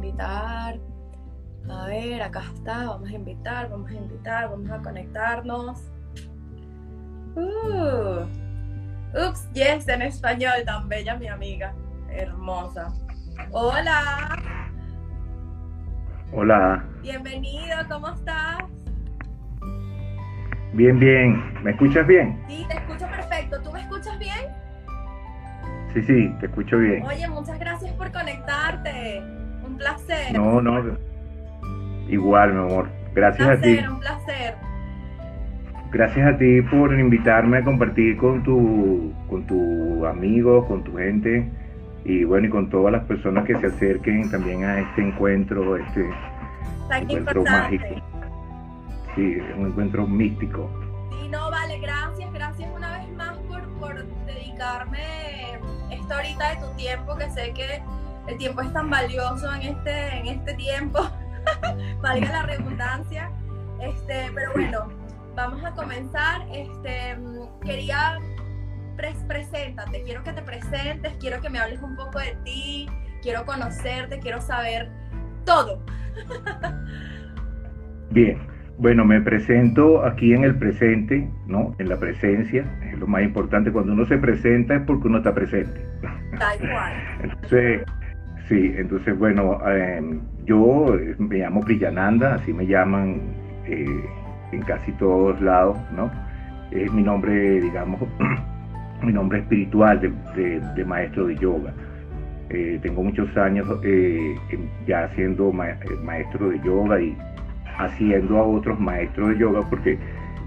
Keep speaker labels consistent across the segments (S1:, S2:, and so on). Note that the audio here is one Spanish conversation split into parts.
S1: invitar. A ver, acá está, vamos a invitar, vamos a invitar, vamos a conectarnos. Uh. Ups, yes, en español, tan bella mi amiga, hermosa. Hola.
S2: Hola.
S1: Bienvenido, ¿cómo estás?
S2: Bien, bien. ¿Me escuchas bien?
S1: Sí, te escucho perfecto. ¿Tú me escuchas bien?
S2: Sí, sí, te escucho bien.
S1: Oye, muchas gracias por conectarte. Placer.
S2: No, no. Igual, mi amor. Gracias
S1: a
S2: ti.
S1: Un placer.
S2: Gracias a ti por invitarme a compartir con tu, con tu amigo, con tu gente y bueno, y con todas las personas que se acerquen también a este encuentro, este encuentro mágico. Sí, un encuentro místico.
S1: Sí, no, vale, gracias, gracias una vez más por, por dedicarme esto ahorita de tu tiempo, que sé que el tiempo es tan valioso en este, en este tiempo, valga la redundancia. Este, pero bueno, vamos a comenzar. Este, quería preséntate, quiero que te presentes, quiero que me hables un poco de ti, quiero conocerte, quiero saber todo.
S2: Bien, bueno, me presento aquí en el presente, ¿no? En la presencia, es lo más importante. Cuando uno se presenta es porque uno está presente.
S1: Tal cual.
S2: entonces, sí, entonces, bueno, em, yo me llamo Brillananda, así me llaman eh, en casi todos lados, ¿no? Es mi nombre, digamos, mi nombre espiritual de, maestro de yoga. Eh, tengo muchos años eh, ya siendo maestro de yoga y haciendo a otros maestros de yoga porque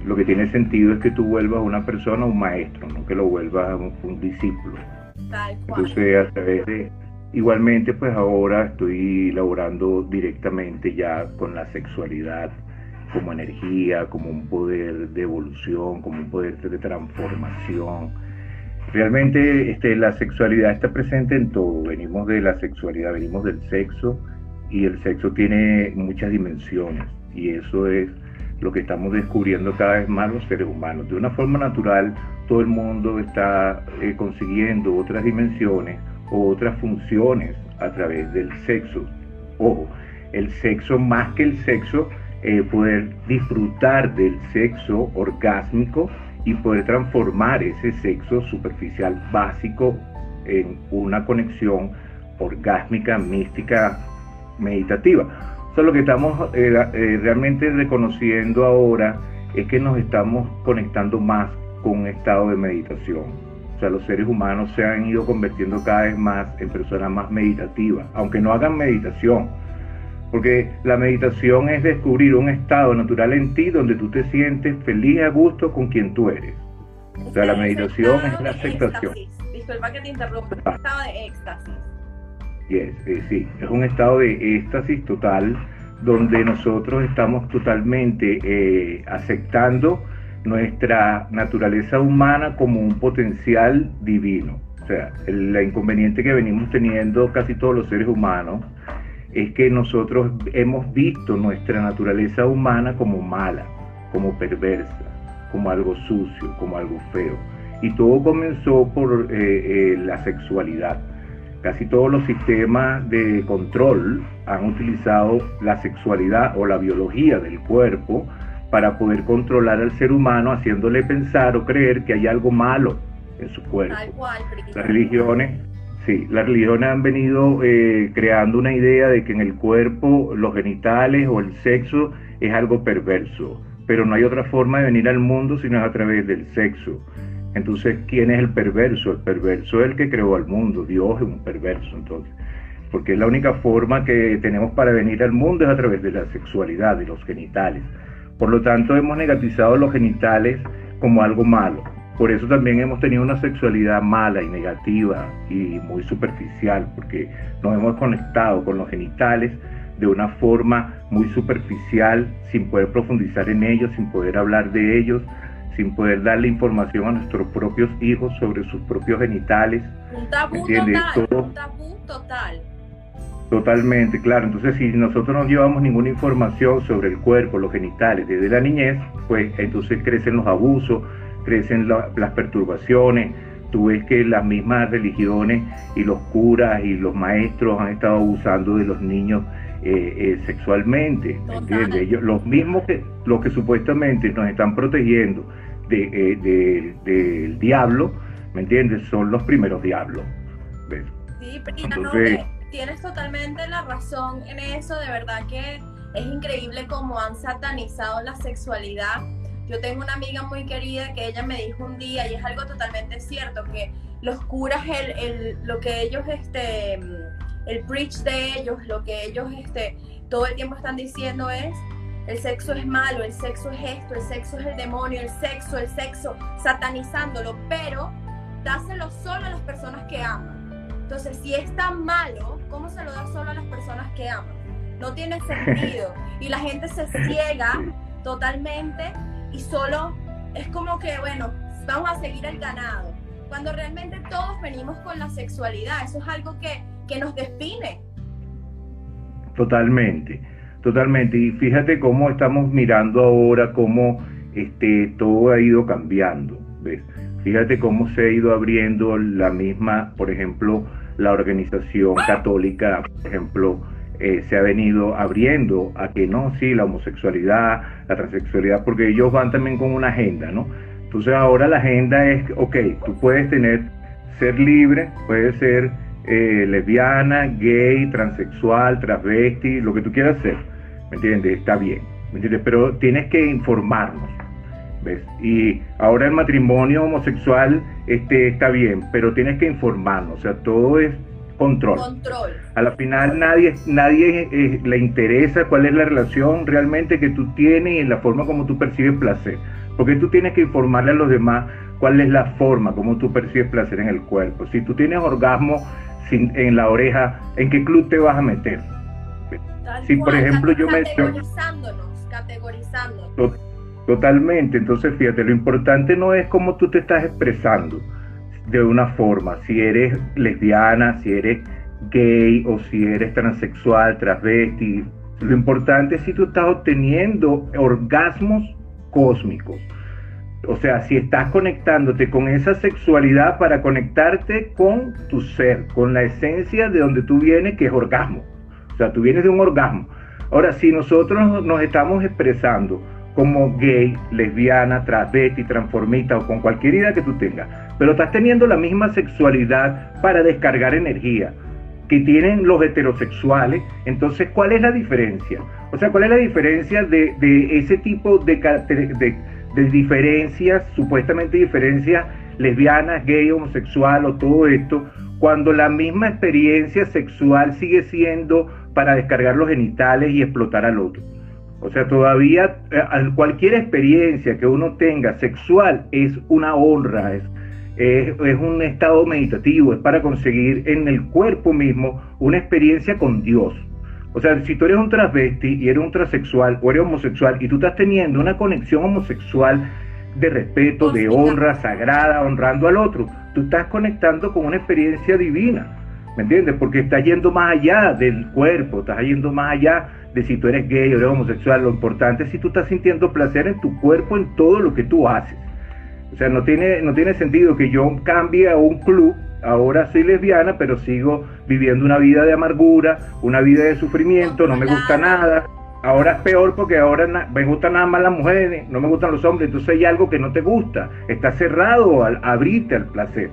S2: lo que tiene sentido es que tú vuelvas una persona un maestro, no que lo vuelvas un, discípulo. Entonces, a través de, igualmente, pues ahora estoy laborando directamente ya con la sexualidad como energía, como un poder de evolución, como un poder de transformación. Realmente este, la sexualidad está presente en todo, venimos de la sexualidad, venimos del sexo y el sexo tiene muchas dimensiones y eso es lo que estamos descubriendo cada vez más los seres humanos. De una forma natural, todo el mundo está eh, consiguiendo otras dimensiones o otras funciones a través del sexo. Ojo, el sexo más que el sexo, eh, poder disfrutar del sexo orgásmico y poder transformar ese sexo superficial básico en una conexión orgásmica, mística, meditativa. O lo que estamos eh, eh, realmente reconociendo ahora es que nos estamos conectando más con un estado de meditación. Sea, los seres humanos se han ido convirtiendo cada vez más en personas más meditativas, aunque no hagan meditación. Porque la meditación es descubrir un estado natural en ti donde tú te sientes feliz a gusto con quien tú eres. O sea, la meditación es la aceptación.
S1: Disculpa que te interrumpa, un estado de éxtasis.
S2: Yes, eh, sí, es un estado de éxtasis total donde nosotros estamos totalmente eh, aceptando nuestra naturaleza humana como un potencial divino. O sea, el, inconveniente que venimos teniendo casi todos los seres humanos es que nosotros hemos visto nuestra naturaleza humana como mala, como perversa, como algo sucio, como algo feo. Y todo comenzó por eh, la sexualidad Casi todos los sistemas de control han utilizado la sexualidad o la biología del cuerpo para poder controlar al ser humano haciéndole pensar o creer que hay algo malo en su cuerpo. las religiones, sí, las religiones han venido eh, creando una idea de que en el cuerpo los genitales o el sexo es algo perverso, pero no hay otra forma de venir al mundo sino a través del sexo. Entonces, ¿quién es el perverso? El perverso es el que creó al mundo. Dios es un perverso, entonces. Porque es la única forma que tenemos para venir al mundo es a través de la sexualidad, de los genitales. Por lo tanto, hemos negatizado los genitales como algo malo. Por eso también hemos tenido una sexualidad mala y negativa y muy superficial, porque nos hemos conectado con los genitales de una forma muy superficial, sin poder profundizar en ellos, sin poder hablar de ellos, sin poder darle información a nuestros propios hijos sobre sus propios genitales.
S1: Un tabú total, un tabú total.
S2: Totalmente, claro. Entonces, si nosotros no llevamos ninguna información sobre el cuerpo, los genitales desde la niñez, pues entonces crecen los abusos, crecen las perturbaciones. Tú ves que las mismas religiones y los curas y los maestros han estado abusando de los niños eh, eh, sexualmente, ¿entiendes? Ellos, los mismos que los que supuestamente nos están protegiendo de, del diablo, ¿me entiendes? Son los primeros diablos. ¿ves?
S1: Sí, pero tienes totalmente la razón en eso, de verdad que es increíble cómo han satanizado la sexualidad. Yo tengo una amiga muy querida que ella me dijo un día, y es algo totalmente cierto, que los curas, el, el, lo que ellos, este, el preach de ellos, lo que ellos este, todo el tiempo están diciendo es, el sexo es malo, el sexo es esto, el sexo es el demonio, el sexo, el sexo, satanizándolo, pero dáselo solo a las personas que aman. Entonces, si es tan malo, ¿cómo se lo da solo a las personas que aman? No tiene sentido. Y la gente se ciega totalmente y solo es como que, bueno, vamos a seguir el ganado. Cuando realmente todos venimos con la sexualidad, eso es algo que, que nos define.
S2: Totalmente, totalmente. Y fíjate cómo estamos mirando ahora, cómo este, todo ha ido cambiando. ¿ves? Fíjate cómo se ha ido abriendo la misma, por ejemplo, la organización católica, por ejemplo, eh, se ha venido abriendo a que no, sí, la homosexualidad, la transexualidad, porque ellos van también con una agenda, ¿no? Entonces ahora la agenda es, ok, tú puedes tener, ser libre, puedes ser eh, lesbiana, gay, transexual, transvesti, lo que tú quieras ser, ¿me entiendes? Está bien, ¿me entiendes? Pero tienes que informarnos, ¿ves? Y ahora el matrimonio homosexual este, está bien, pero tienes que informarnos, o sea, todo es control.
S1: Control.
S2: A la final nadie, nadie eh, le interesa cuál es la relación realmente que tú tienes y la forma como tú percibes placer. Porque tú tienes que informarle a los demás cuál es la forma como tú percibes placer en el cuerpo. Si tú tienes orgasmo sin, en la oreja, ¿en qué club te vas a meter?
S1: si por ejemplo yo me... Categorizándonos, categorizándonos.
S2: Totalmente, entonces fíjate, lo importante no es cómo tú te estás expresando, de una forma, si eres lesbiana, si eres gay o si eres transexual, transvesti. Lo importante es si tú estás obteniendo orgasmos cósmicos. O sea, si estás conectándote con esa sexualidad para conectarte con tu ser, con la esencia de donde tú vienes, que es orgasmo. O sea, tú vienes de un orgasmo. Ahora, si nosotros nos estamos expresando como gay, lesbiana, transvesti, transformista o con cualquier idea que tú tengas, pero estás teniendo la misma sexualidad para descargar energía que tienen los heterosexuales, entonces ¿cuál es la diferencia? O sea, ¿cuál es la diferencia de, ese tipo de, de, de, diferencias, supuestamente diferencias lesbianas, gay, homosexual o todo esto, cuando la misma experiencia sexual sigue siendo para descargar los genitales y explotar al otro? O sea, todavía eh, cualquier experiencia que uno tenga sexual es una honra, es, es, un estado meditativo, es para conseguir en el cuerpo mismo una experiencia con Dios. O sea, si tú eres un transvesti y eres un transexual o eres homosexual y tú estás teniendo una conexión homosexual de respeto, de honra sagrada, honrando al otro, tú estás conectando con una experiencia divina, ¿me entiendes? Porque estás yendo más allá del cuerpo, estás yendo más allá de si tú eres gay o eres homosexual, lo importante es si tú estás sintiendo placer en tu cuerpo, en todo lo que tú haces. O sea, no tiene, no tiene sentido que yo cambie a un club, ahora soy lesbiana, pero sigo viviendo una vida de amargura, una vida de sufrimiento, no me gusta nada. Ahora es peor porque ahora me gustan nada más las mujeres, no me gustan los hombres, entonces hay algo que no te gusta, está cerrado al abrirte al placer.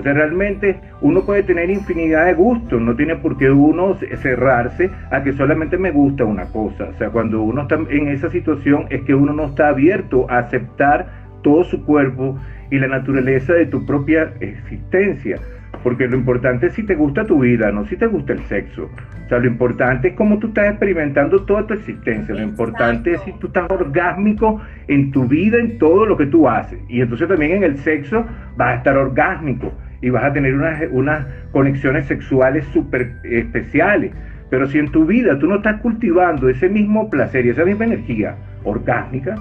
S2: O sea, realmente uno puede tener infinidad de gustos, no tiene por qué uno cerrarse a que solamente me gusta una cosa. O sea, cuando uno está en esa situación es que uno no está abierto a aceptar todo su cuerpo y la naturaleza de tu propia existencia. Porque lo importante es si te gusta tu vida, no si te gusta el sexo. O sea, lo importante es cómo tú estás experimentando toda tu existencia. Lo importante es si tú estás orgásmico en tu vida, en todo lo que tú haces. Y entonces también en el sexo vas a estar orgásmico y vas a tener unas, unas conexiones sexuales súper especiales. Pero si en tu vida tú no estás cultivando ese mismo placer y esa misma energía orgásmica,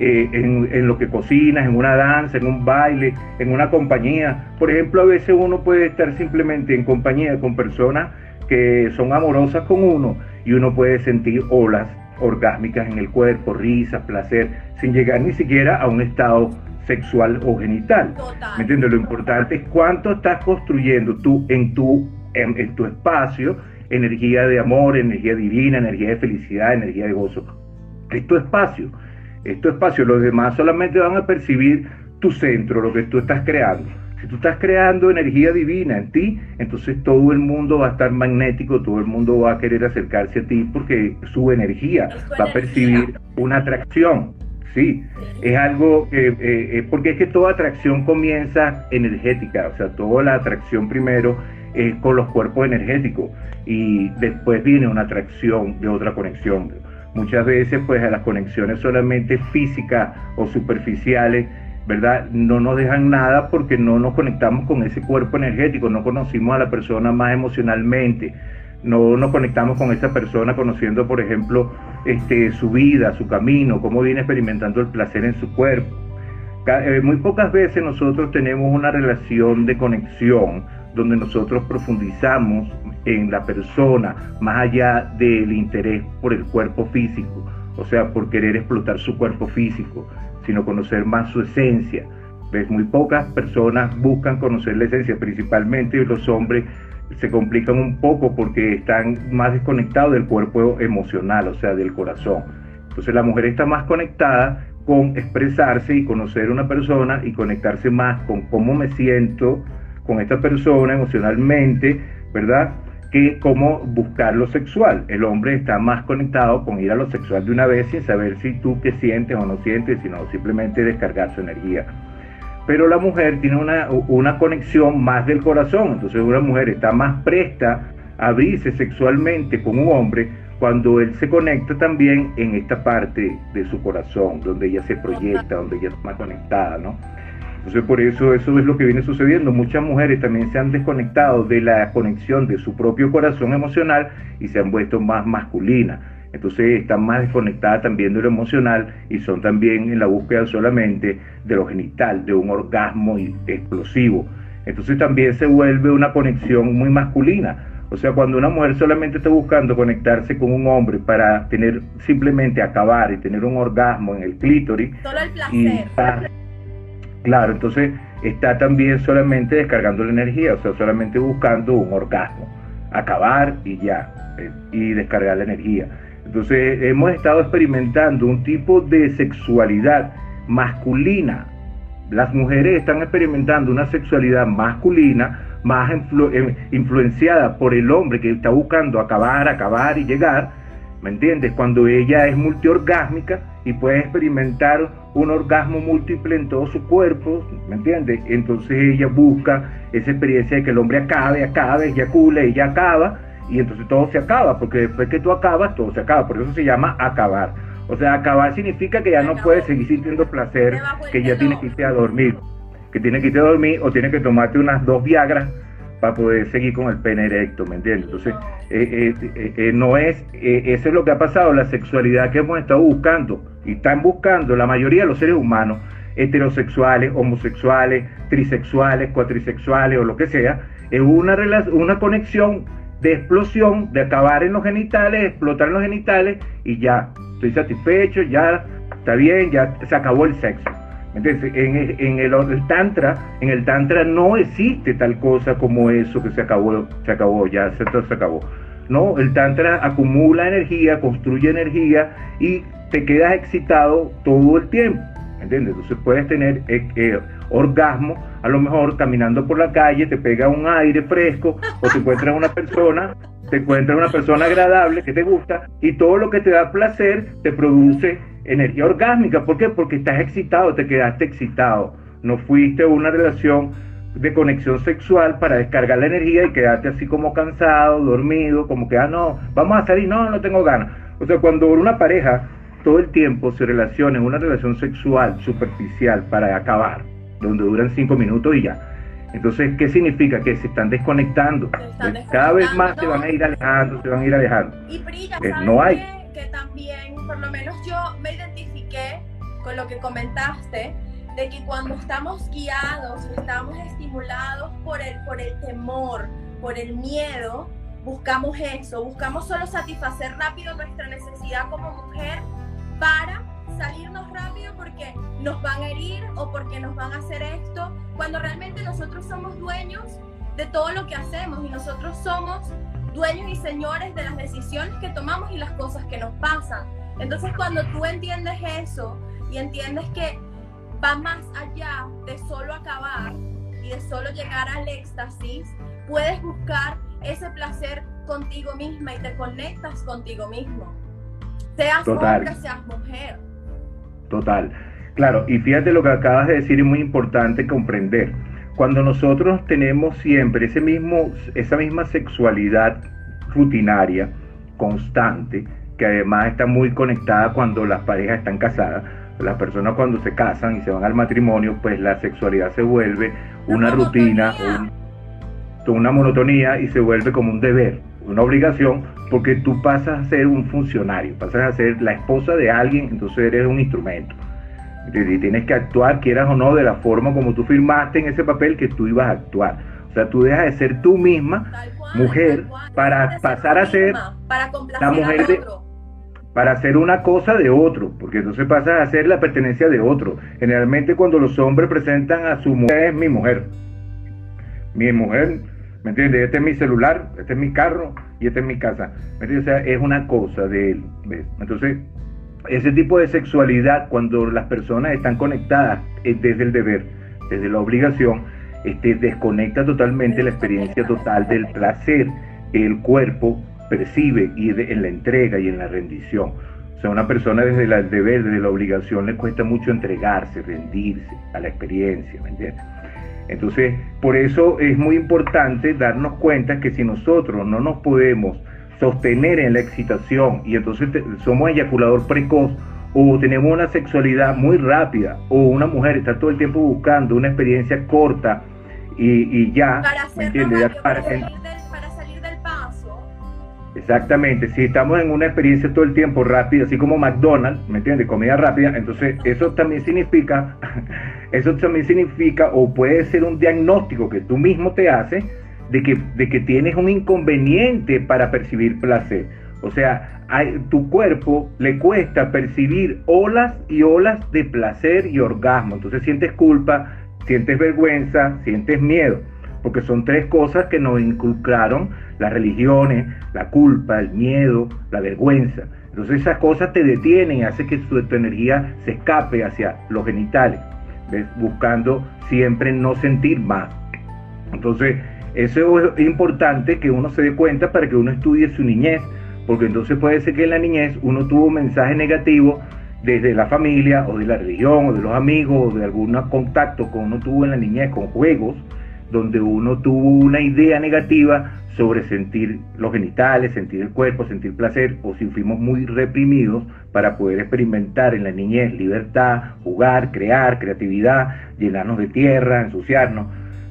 S2: eh, en, en, lo que cocinas, en una danza, en un baile, en una compañía. Por ejemplo, a veces uno puede estar simplemente en compañía con personas que son amorosas con uno y uno puede sentir olas orgásmicas en el cuerpo, risas, placer, sin llegar ni siquiera a un estado sexual o genital. ¿Me entiendes? Lo importante es cuánto estás construyendo tú en tu, en, tu espacio energía de amor, energía divina, energía de felicidad, energía de gozo. Es tu espacio, es tu espacio. Los demás solamente van a percibir tu centro, lo que tú estás creando. Si tú estás creando energía divina en ti, entonces todo el mundo va a estar magnético, todo el mundo va a querer acercarse a ti porque su energía va a percibir una atracción. Sí, es algo que, eh, eh, porque es que toda atracción comienza energética, o sea, toda la atracción primero es con los cuerpos energéticos y después viene una atracción de otra conexión. Muchas veces pues a las conexiones solamente físicas o superficiales ¿verdad? No nos dejan nada porque no nos conectamos con ese cuerpo energético, no conocimos a la persona más emocionalmente, no nos conectamos con esa persona conociendo, por ejemplo, este, su vida, su camino, cómo viene experimentando el placer en su cuerpo. Eh, muy pocas veces nosotros tenemos una relación de conexión donde nosotros profundizamos en la persona más allá del interés por el cuerpo físico, o sea, por querer explotar su cuerpo físico sino conocer más su esencia. ¿Ves? Muy pocas personas buscan conocer la esencia, principalmente los hombres se complican un poco porque están más desconectados del cuerpo emocional, o sea, del corazón. Entonces la mujer está más conectada con expresarse y conocer a una persona y conectarse más con cómo me siento con esta persona emocionalmente, ¿verdad? que cómo buscar lo sexual. El hombre está más conectado con ir a lo sexual de una vez sin saber si tú qué sientes o no sientes, sino simplemente descargar su energía. Pero la mujer tiene una, una conexión más del corazón, entonces una mujer está más presta a abrirse sexualmente con un hombre cuando él se conecta también en esta parte de su corazón, donde ella se proyecta, donde ella está más conectada, ¿no? Entonces por eso eso es lo que viene sucediendo. Muchas mujeres también se han desconectado de la conexión de su propio corazón emocional y se han vuelto más masculinas. Entonces están más desconectadas también de lo emocional y son también en la búsqueda solamente de lo genital, de un orgasmo explosivo. Entonces también se vuelve una conexión muy masculina. O sea, cuando una mujer solamente está buscando conectarse con un hombre para tener simplemente acabar y tener un orgasmo en el clítoris.
S1: Solo el placer.
S2: Claro, entonces está también solamente descargando la energía, o sea, solamente buscando un orgasmo, acabar y ya, eh, y descargar la energía. Entonces hemos estado experimentando un tipo de sexualidad masculina. Las mujeres están experimentando una sexualidad masculina más eh, influenciada por el hombre que está buscando acabar, acabar y llegar, ¿me entiendes? Cuando ella es multiorgásmica y puede experimentar un orgasmo múltiple en todo su cuerpo, ¿me entiendes? Entonces ella busca esa experiencia de que el hombre acabe, acabe, eyacule, ella acaba, y entonces todo se acaba, porque después que tú acabas, todo se acaba, por eso se llama acabar. O sea, acabar significa que ya no puedes seguir sintiendo placer, que ya tienes que irte a dormir, que tienes que irte a dormir o tienes que tomarte unas dos Viagras para poder seguir con el pene erecto, ¿me entiendes? Entonces, eh, eh, eh, no es, eso es lo que ha pasado, la sexualidad que hemos estado buscando y están buscando la mayoría de los seres humanos, heterosexuales, homosexuales, trisexuales, cuatrisexuales o lo que sea, es una, una conexión de explosión, de acabar en los genitales, explotar en los genitales y ya, estoy satisfecho, ya está bien, ya se acabó el sexo. Entonces, en, en el, tantra, en el tantra no existe tal cosa como eso que se acabó, se acabó, ya se, se acabó. No, el tantra acumula energía, construye energía y te quedas excitado todo el tiempo. ¿Entiendes? Entonces puedes tener eh, eh, orgasmo, a lo mejor caminando por la calle, te pega un aire fresco o te encuentras una persona, te encuentras una persona agradable que te gusta y todo lo que te da placer te produce energía orgásmica. ¿Por qué? Porque estás excitado, te quedaste excitado. No fuiste a una relación de conexión sexual para descargar la energía y quedarte así como cansado, dormido, como que, ah, no, vamos a salir, no, no tengo ganas. O sea, cuando una pareja todo el tiempo se relaciona en una relación sexual superficial para acabar, donde duran cinco minutos y ya. Entonces, ¿qué significa? Que se están desconectando. Cada vez más se van a ir alejando, se van a ir alejando.
S1: Y brilla, eh, no hay. que también, por lo menos yo me identifiqué con lo que comentaste, de que cuando estamos guiados estamos estimulados por el, por el temor, por el miedo, buscamos eso, buscamos solo satisfacer rápido nuestra necesidad como mujer para salirnos rápido porque nos van a herir o porque nos van a hacer esto, cuando realmente nosotros somos dueños de todo lo que hacemos y nosotros somos dueños y señores de las decisiones que tomamos y las cosas que nos pasan. Entonces cuando tú entiendes eso y entiendes que va más allá de solo acabar y de solo llegar al éxtasis, puedes buscar ese placer contigo misma y te conectas contigo mismo. Seas hombre, seas mujer.
S2: Total. Claro, y fíjate lo que acabas de decir, es muy importante comprender. Cuando nosotros tenemos siempre ese mismo, esa misma sexualidad rutinaria, constante, que además está muy conectada cuando las parejas están casadas, las personas cuando se casan y se van al matrimonio, pues la sexualidad se vuelve una, rutina, una monotonía y se vuelve como un deber, una obligación, porque tú pasas a ser un funcionario, pasas a ser la esposa de alguien, entonces eres un instrumento. Y tienes que actuar, quieras o no, de la forma como tú firmaste en ese papel que tú ibas a actuar. O sea, tú dejas de ser tú misma, mujer, para pasar a ser la mujer de, para ser una cosa de otro, porque entonces pasas a ser la pertenencia de otro. Generalmente cuando los hombres presentan a su mujer, es mi mujer. Mi mujer, ¿me entiendes? Este es mi celular, este es mi carro y esta es mi casa. ¿Me entiendes? O sea, es una cosa de él. Entonces, ese tipo de sexualidad, cuando las personas están conectadas desde el deber, desde la obligación, este, desconecta totalmente la experiencia total del placer, el cuerpo percibe y en la entrega y en la rendición. O sea, una persona desde el deber, desde la obligación, le cuesta mucho entregarse, rendirse a la experiencia, ¿me entiendes? Entonces, por eso es muy importante darnos cuenta que si nosotros no nos podemos sostener en la excitación y entonces somos eyaculador precoz o tenemos una sexualidad muy rápida o una mujer está todo el tiempo buscando una experiencia corta y, ya,
S1: ¿me entiendes?
S2: para, Exactamente, si estamos en una experiencia todo el tiempo rápida, así como McDonald's, ¿me entiendes? Comida rápida, entonces eso también significa, eso también significa o puede ser un diagnóstico que tú mismo te haces de que, de que tienes un inconveniente para percibir placer. O sea, tu cuerpo le cuesta percibir olas y olas de placer y orgasmo. Entonces sientes culpa, sientes vergüenza, sientes miedo porque son tres cosas que nos inculcaron las religiones, la culpa, el miedo, la vergüenza. Entonces esas cosas te detienen y hacen que tu, energía se escape hacia los genitales, buscando siempre no sentir más. Entonces eso es importante que uno se dé cuenta para que uno estudie su niñez, porque entonces puede ser que en la niñez uno tuvo un mensaje negativo desde la familia o de la religión o de los amigos o de algún contacto que uno tuvo en la niñez con juegos donde uno tuvo una idea negativa sobre sentir los genitales, sentir el cuerpo, sentir placer, o si fuimos muy reprimidos para poder experimentar en la niñez libertad, jugar, crear, creatividad, llenarnos de tierra, ensuciarnos.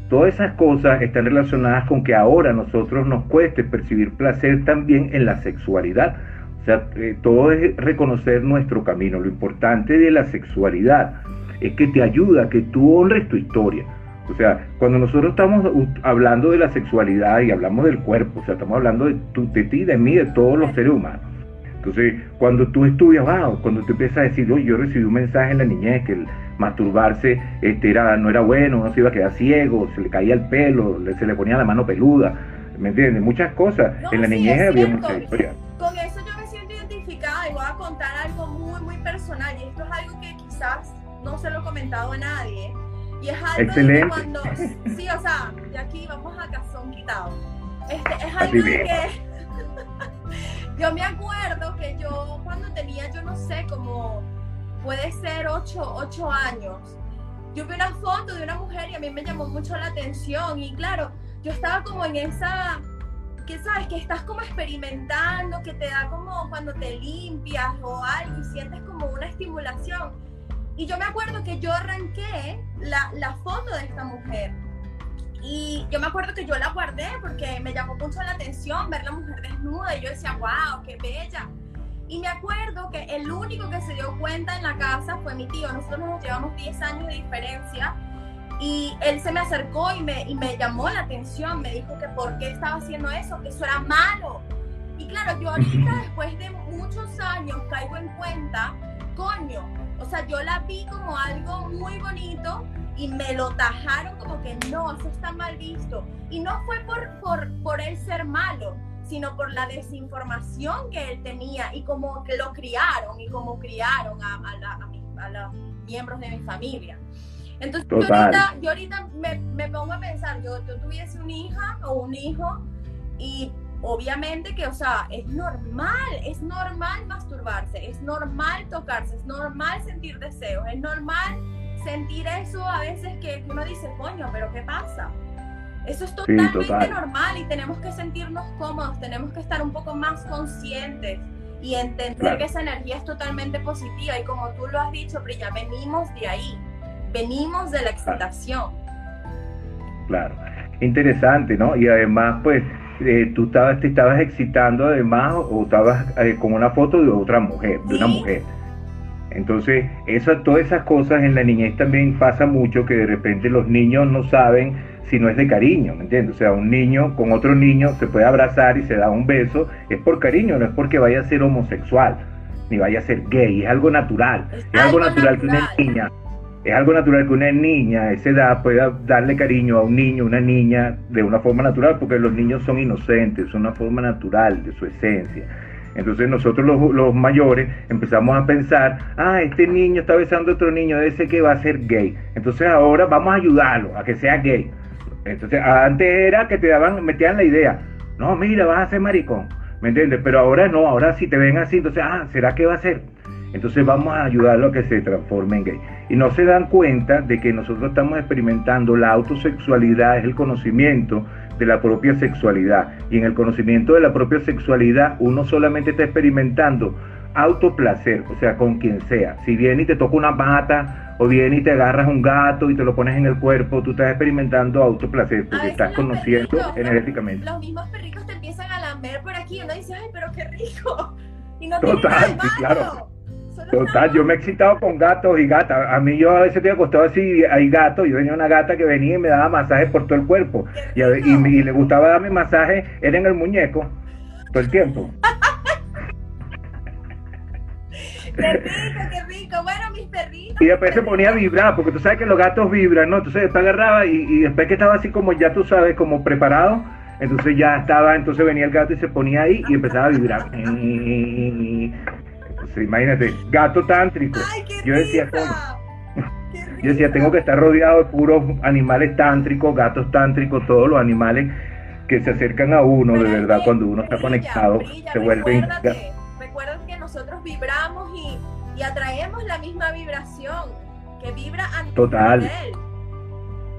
S2: Todas esas cosas están relacionadas con que ahora a nosotros nos cueste percibir placer también en la sexualidad. O sea, eh, todo es reconocer nuestro camino. Lo importante de la sexualidad es que te ayuda a que tú honres tu historia o sea, cuando nosotros estamos hablando de la sexualidad y hablamos del cuerpo, o sea, estamos hablando de, tu, de ti, de mí, de todos los seres humanos. Entonces, cuando tú estudias, wow, cuando tú empiezas a decir, oye, yo recibí un mensaje en la niñez que el masturbarse este, era, no era bueno, uno se iba a quedar ciego, se le caía el pelo, se le ponía la mano peluda, ¿me entiendes? Muchas cosas. en la niñez había muchas historias.
S1: Con eso yo me siento identificada y voy a contar algo muy, muy personal, y esto es algo que quizás no se lo he comentado a nadie y es algo Excelente. cuando, sí, o sea, de aquí vamos a cazón quitado. Este, es algo que yo me acuerdo que yo cuando tenía, yo no sé, como puede ser 8, 8 años, yo vi una foto de una mujer y a mí me llamó mucho la atención y claro, yo estaba como en esa, que sabes, que estás como experimentando, que te da como cuando te limpias o algo y sientes como una estimulación. Y yo me acuerdo que yo arranqué la, la, foto de esta mujer. Y yo me acuerdo que yo la guardé porque me llamó mucho la atención ver la mujer desnuda. Y yo decía, wow, qué bella. Y me acuerdo que el único que se dio cuenta en la casa fue mi tío. Nosotros nos llevamos 10 años de diferencia. Y él se me acercó y me, y me llamó la atención. Me dijo que por qué estaba haciendo eso, que eso era malo. Y claro, yo ahorita después de muchos años caigo en cuenta, coño, o sea, yo la vi como algo muy bonito y me lo tajaron como que no, eso está mal visto. Y no fue por, por, por él ser malo, sino por la desinformación que él tenía y como que lo criaron y como criaron a, a, a, los miembros de mi familia. Entonces yo ahorita, yo ahorita me, me, pongo a pensar, yo, yo tuviese una hija o un hijo y obviamente que, o sea, es normal, es normal masturbarse, es normal tocarse, es normal sentir deseos, es normal sentir eso a veces que, uno dice, coño, pero ¿qué pasa? Eso es totalmente normal y tenemos que sentirnos cómodos, tenemos que estar un poco más conscientes y entender que esa energía es totalmente positiva y como tú lo has dicho, Brilla, venimos de ahí, venimos de la excitación.
S2: Claro, interesante, ¿no? Y además, pues, eh, tú estabas, te estabas excitando además o estabas eh, con una foto de otra mujer, de una mujer. Entonces, eso, todas esas cosas en la niñez también pasa mucho que de repente los niños no saben si no es de cariño, ¿me entiendes? O sea, un niño con otro niño se puede abrazar y se da un beso, es por cariño, no es porque vaya a ser homosexual, ni vaya a ser gay, es algo natural, es, algo, natural, que una niña, es algo natural que una niña a esa edad pueda darle cariño a un niño, una niña, de una forma natural, porque los niños son inocentes, son una forma natural de su esencia. Entonces nosotros los, mayores empezamos a pensar, ah, este niño está besando a otro niño, ese que va a ser gay. Entonces ahora vamos a ayudarlo a que sea gay. Entonces antes era que te daban, metían la idea, no, mira, vas a ser maricón, ¿me entiendes? Pero ahora no, ahora si te ven así, entonces, ah, ¿será que va a ser? Entonces vamos a ayudarlo a que se transforme en gay. Y no se dan cuenta de que nosotros estamos experimentando la autosexualidad, es el conocimiento de la propia sexualidad. Y en el conocimiento de la propia sexualidad uno solamente está experimentando autoplacer, o sea, con quien sea. Si viene y te toca una pata, o viene y te agarras un gato y te lo pones en el cuerpo, tú estás experimentando autoplacer, porque estás conociendo energéticamente.
S1: Los mismos perritos te empiezan a lamber por aquí, y uno dice, ay, pero qué rico. Y no
S2: Total, claro. Total, yo me he excitado con gatos y gatas. A mí yo a veces estoy acostado así, hay gatos, yo venía una gata que venía y me daba masajes por todo el cuerpo. Y, y, le gustaba darme masaje, era en el muñeco, todo el tiempo.
S1: qué rico, qué rico. Bueno, mis perritos.
S2: Y después se ponía a vibrar, porque tú sabes que los gatos vibran, ¿no? Entonces después agarraba y, y después que estaba así como ya tú sabes, como preparado, entonces ya estaba, entonces venía el gato y se ponía ahí y empezaba a vibrar imagínate, gato tántrico. yo decía, yo decía, tengo que estar rodeado de puros animales tántricos, gatos tántricos, todos los animales que se acercan a uno de verdad cuando uno está conectado, se vuelven...
S1: Recuerda que nosotros vibramos y, y, atraemos la misma vibración que vibra a
S2: Total. Nivel.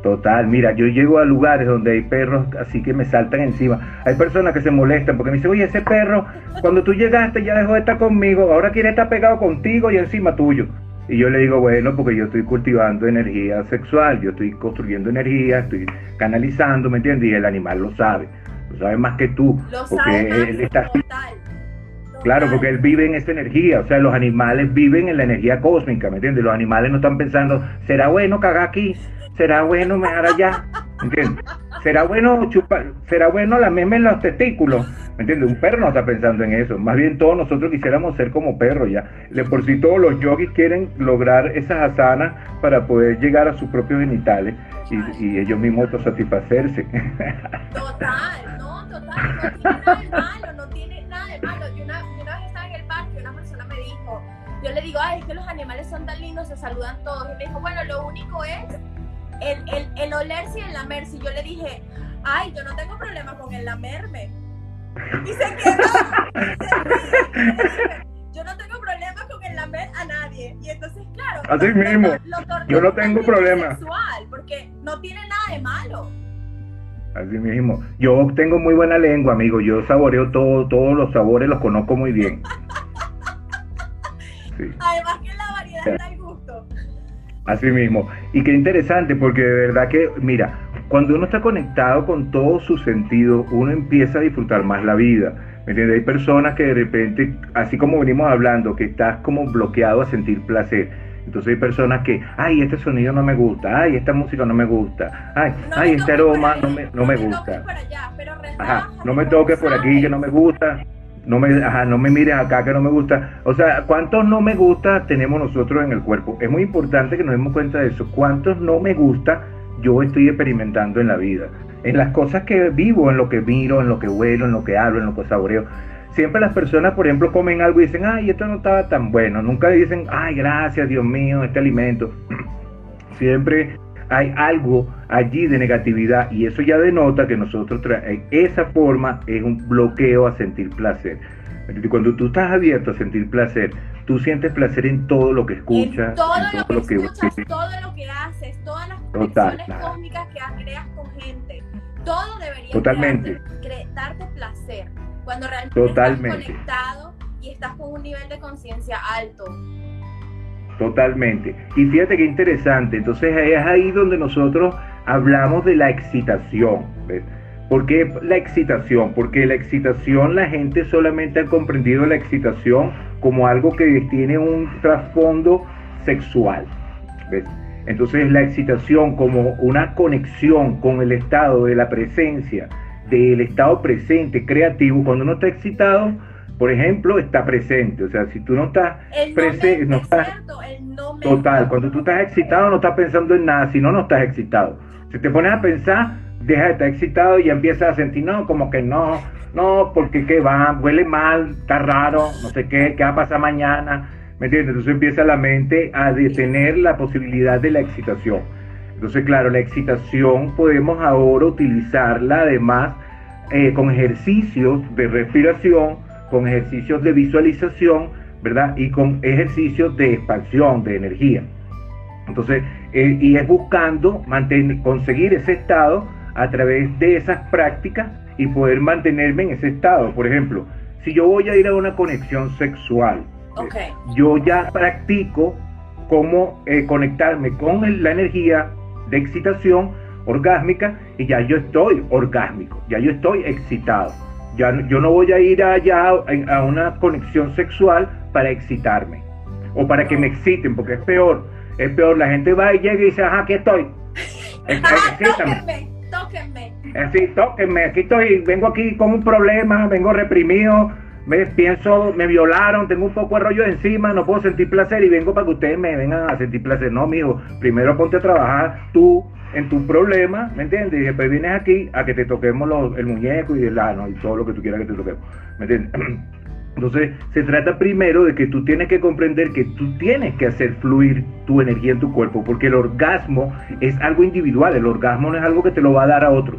S2: Total, mira, yo llego a lugares donde hay perros así que me saltan encima. Hay personas que se molestan porque me dicen, oye, ese perro, cuando tú llegaste ya dejó de estar conmigo, ahora quiere estar pegado contigo y encima tuyo. Y yo le digo, bueno, porque yo estoy cultivando energía sexual, yo estoy construyendo energía, estoy canalizando, ¿me entiendes? Y el animal lo sabe, lo sabe más que tú.
S1: Lo porque él está
S2: Claro, porque él vive en esa energía, o sea, los animales viven en la energía cósmica, ¿me entiendes? Los animales no están pensando, ¿será bueno cagar aquí? será bueno mear allá, ¿entiendes? Será bueno chupar, será bueno lamerme los testículos, ¿me entiendes? Un perro no está pensando en eso, más bien todos nosotros quisiéramos ser como perros ya. Por sí todos los yogis quieren lograr esas asanas para poder llegar a sus propios genitales y, ellos mismos autosatisfacerse.
S1: Total, no, total, no tiene nada de malo, no tiene nada de malo. Yo una, una vez estaba en el parque y una persona me dijo, yo le digo, ay, es que los animales son tan lindos, se saludan todos. Y me dijo, bueno, lo único es el, el, el olerse y el lamerse. Y yo le dije, ay, yo no tengo problema con el lamerme. Y se quedó. yo no tengo problema con el lamer a nadie. Y entonces, claro.
S2: Así mismo. yo no tengo problema.
S1: Sexual, porque no tiene nada de malo.
S2: Así mismo. Yo tengo muy buena lengua, amigo. Yo saboreo todo, todos los sabores, los conozco muy bien.
S1: Además que la variedad está el gusto.
S2: Así mismo. Y qué interesante, porque de verdad que, mira, cuando uno está conectado con todo su sentido, uno empieza a disfrutar más la vida. ¿Me entiendes? Hay personas que de repente, así como venimos hablando, que estás como bloqueado a sentir placer. Entonces hay personas que, ay, este sonido no me gusta, ay, esta música no me gusta, ay, ay, este aroma no me, no me gusta. Ajá, no me toques por aquí que no me gusta. no me, ajá, no me miren acá que no me gusta. O sea, ¿cuántos no me gusta tenemos nosotros en el cuerpo? Es muy importante que nos demos cuenta de eso. ¿Cuántos no me gusta yo estoy experimentando en la vida? En las cosas que vivo, en lo que miro, en lo que huelo, en lo que hablo, en lo que saboreo. Siempre las personas, por ejemplo, comen algo y dicen, ay, esto no estaba tan bueno. Nunca dicen, ay, gracias, Dios mío, este alimento. Siempre hay algo allí de negatividad y eso ya denota que nosotros esa forma es un bloqueo a sentir placer. Cuando tú estás abierto a sentir placer, tú sientes placer en todo lo que escuchas,
S1: en todo, lo, que escuchas, todo lo que haces, todas las conexiones cósmicas que creas con gente, todo debería
S2: Totalmente.
S1: darte placer cuando realmente estás conectado y estás con un nivel de conciencia alto.
S2: Totalmente. Y fíjate qué interesante. Entonces es ahí donde nosotros hablamos de la excitación. ¿ves? ¿Por qué la excitación? Porque la excitación, la gente solamente ha comprendido la excitación como algo que tiene un trasfondo sexual. ¿ves? Entonces la excitación como una conexión con el estado de la presencia, del estado presente, creativo, cuando uno está excitado, por ejemplo, está presente. O sea, si tú no estás presente, no estás... total, cuando tú estás excitado no estás pensando en nada, si no, no estás excitado. Si te pones a pensar, deja de estar excitado y empiezas a sentir, no, como que no, no, porque qué va, huele mal, está raro, no sé qué, qué va a pasar mañana, ¿me entiendes? Entonces empieza la mente a detener la posibilidad de la excitación. Entonces, claro, la excitación podemos ahora utilizarla además eh, con ejercicios de respiración, con ejercicios de visualización, ¿verdad? Y con ejercicios de expansión, de energía. Entonces, eh, y es buscando mantener, conseguir ese estado a través de esas prácticas y poder mantenerme en ese estado. Por ejemplo, si yo voy a ir a una conexión sexual, yo ya practico cómo eh, conectarme con la energía de excitación orgásmica y ya yo estoy orgásmico, ya yo estoy excitado. Ya, yo no voy a ir allá a, una conexión sexual para excitarme o para que me exciten, porque es peor. Es peor, la gente va y llega y dice, ajá, aquí estoy.
S1: tóquenme, tóquenme.
S2: Sí, tóquenme, aquí estoy, vengo aquí con un problema, vengo reprimido, me pienso, me violaron, tengo un poco de rollo encima, no puedo sentir placer y vengo para que ustedes me vengan a sentir placer. No, mijo, primero ponte a trabajar tú en tu problema, ¿me entiendes? Y después vienes aquí a que te toquemos el muñeco y el ano y todo lo que tú quieras que te toquemos, ¿me entiendes? Entonces, se trata primero de que tú tienes que comprender que tú tienes que hacer fluir tu energía en tu cuerpo, porque el orgasmo es algo individual, el orgasmo no es algo que te lo va a dar a otro.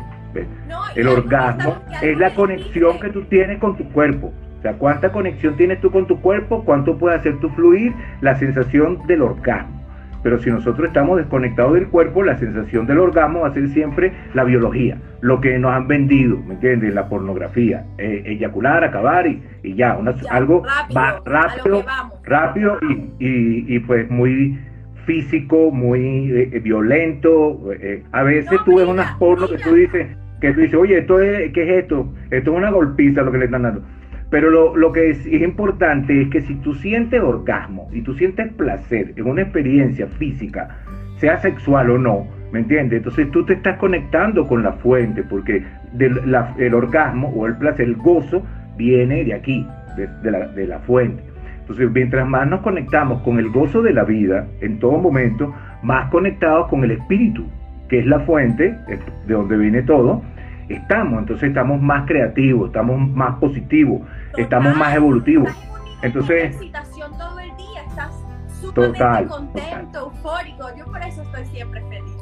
S2: el orgasmo es la conexión que tú tienes con tu cuerpo. Sea, cuánta conexión tienes tú con tu cuerpo, cuánto puede hacer tu fluir la sensación del orgasmo. Pero si nosotros estamos desconectados del cuerpo, la sensación del orgasmo va a ser siempre la biología, lo que nos han vendido, ¿me entiendes? La pornografía, eh, eyacular, acabar y, ya, algo rápido, rápido, rápido y, pues muy físico, muy eh, violento. Eh, a veces tú ves unas porno que tú dices, que tú dices, oye, esto es, ¿qué es esto? Esto es una golpiza lo que le están dando. Pero lo, que es, importante es que si tú sientes orgasmo y tú sientes placer en una experiencia física, sea sexual o no, ¿me entiendes? Entonces tú te estás conectando con la fuente, porque el orgasmo o el placer, el gozo, viene de aquí, de, la, de la fuente. Entonces, mientras más nos conectamos con el gozo de la vida, en todo momento, más conectados con el espíritu, que es la fuente, de donde viene todo, estamos, entonces estamos más creativos, estamos más positivos, estamos más evolutivos. Entonces,
S1: excitación todo el día, estás súper contento, eufórico, yo por eso estoy siempre feliz.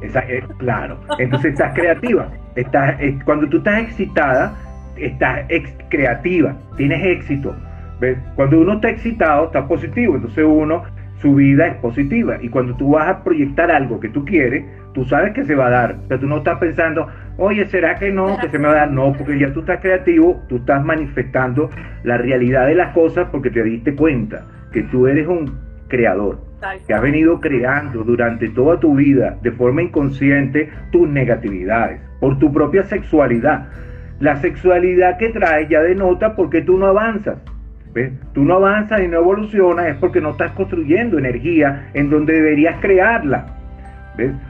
S2: Esa, es, claro, entonces estás creativa, estás, cuando tú estás excitada, estás creativa, tienes éxito. ¿ves? Cuando uno está excitado, está positivo, entonces uno, su vida es positiva. Y cuando tú vas a proyectar algo que tú quieres, tú sabes que se va a dar. O sea, tú no estás pensando, oye, ¿será que no? Que se me va a dar. No, porque ya tú estás creativo, tú estás manifestando la realidad de las cosas porque te diste cuenta que tú eres un creador, que has venido creando durante toda tu vida de forma inconsciente tus negatividades, por tu propia sexualidad. La sexualidad que traes ya denota porque tú no avanzas. ¿Ves? Tú no avanzas y no evolucionas es porque no estás construyendo energía en donde deberías crearla.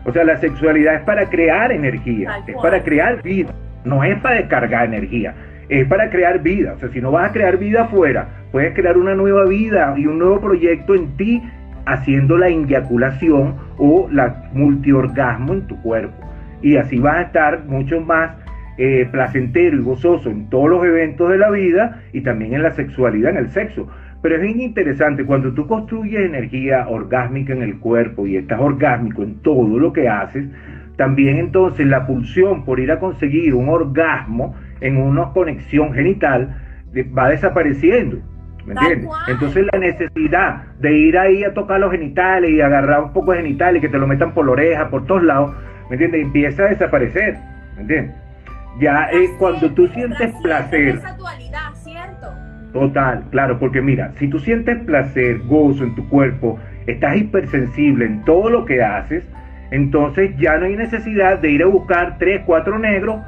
S2: O sea, la sexualidad es para crear energía, es para crear vida, no es para descargar energía. es para crear vida. O sea, si no vas a crear vida afuera, puedes crear una nueva vida y un nuevo proyecto en ti haciendo la eyaculación o la multiorgasmo en tu cuerpo. Y así vas a estar mucho más eh, placentero y gozoso en todos los eventos de la vida y también en la sexualidad, en el sexo. Pero es bien interesante, cuando tú construyes energía orgásmica en el cuerpo y estás orgásmico en todo lo que haces, también entonces la pulsión por ir a conseguir un orgasmo en una conexión genital va desapareciendo. ¿Me entiendes? Entonces la necesidad de ir ahí a tocar los genitales y agarrar un poco de genitales que te lo metan por la oreja, por todos lados, ¿me entiendes? Empieza a desaparecer, ¿me entiendes? Ya es cuando tú sientes placer.
S1: Esa dualidad, ¿cierto?
S2: Total, claro, porque mira, si tú sientes placer, gozo en tu cuerpo, estás hipersensible en todo lo que haces, entonces ya no hay necesidad de ir a buscar tres, cuatro negros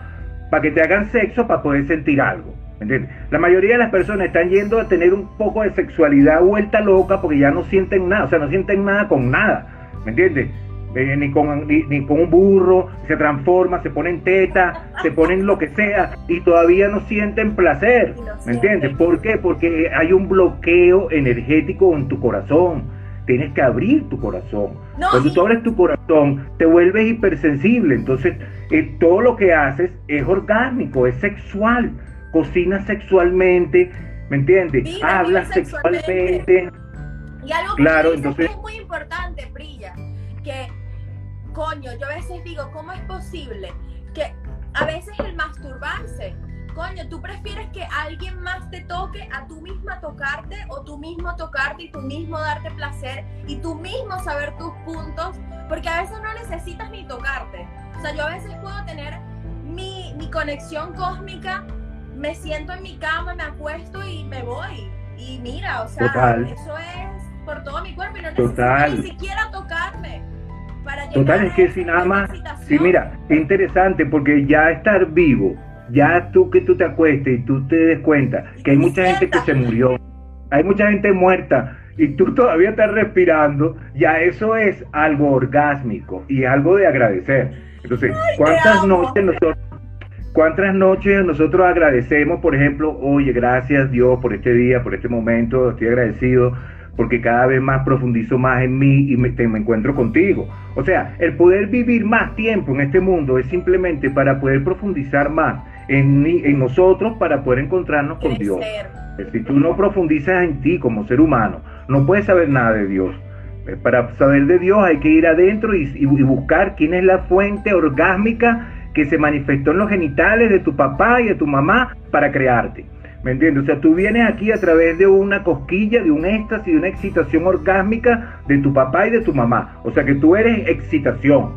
S2: para que te hagan sexo para poder sentir algo. ¿entiendes? La mayoría de las personas están yendo a tener un poco de sexualidad vuelta loca porque ya no sienten nada, o sea, no sienten nada con nada. ¿Me entiendes? Eh, ni, con, ni, con un burro, se transforma, se ponen teta, se ponen lo que sea y todavía no sienten placer. ¿Me entiendes? ¿Por qué? Porque hay un bloqueo energético en tu corazón tienes que abrir tu corazón. Cuando tú abres tu corazón, te vuelves hipersensible. Entonces, eh, todo lo que haces es orgánico, es sexual. Cocinas sexualmente, ¿me entiendes? Hablas sexualmente.
S1: Y algo que claro, entonces... es muy importante, Brilla, que, coño, yo a veces digo, ¿cómo es posible que a veces el masturbarse coño, tú prefieres que alguien más te toque a tú misma tocarte o tú mismo tocarte y tú mismo darte placer y tú mismo saber tus puntos, porque a veces no necesitas ni tocarte. O sea, yo a veces puedo tener mi, mi conexión cósmica, me siento en mi cama, me acuesto y me voy. Y mira, o sea, eso es por todo mi cuerpo y no necesito ni siquiera tocarme. Para
S2: Total, es que si nada más, sí, mira, es interesante porque ya estar vivo ya tú que tú te acuestes y tú te des cuenta que hay mucha gente que se murió, hay mucha gente muerta y tú todavía estás respirando, ya eso es algo orgásmico y algo de agradecer. Entonces, ¿cuántas noches nosotros ¿Cuántas noches nosotros agradecemos, por ejemplo, oye, gracias Dios por este día, por este momento, estoy agradecido porque cada vez más profundizo más en mí y me, me, encuentro contigo. O sea, el poder vivir más tiempo en este mundo es simplemente para poder profundizar más en, en nosotros para poder encontrarnos con Dios. Si tú no profundizas en ti como ser humano, no puedes saber nada de Dios. Eh, para saber de Dios hay que ir adentro y, y, buscar quién es la fuente orgásmica que se manifestó en los genitales de tu papá y de tu mamá para crearte. ¿Me entiendes? O sea, tú vienes aquí a través de una cosquilla, de un éxtasis, de una excitación orgásmica de tu papá y de tu mamá. O sea, que tú eres excitación.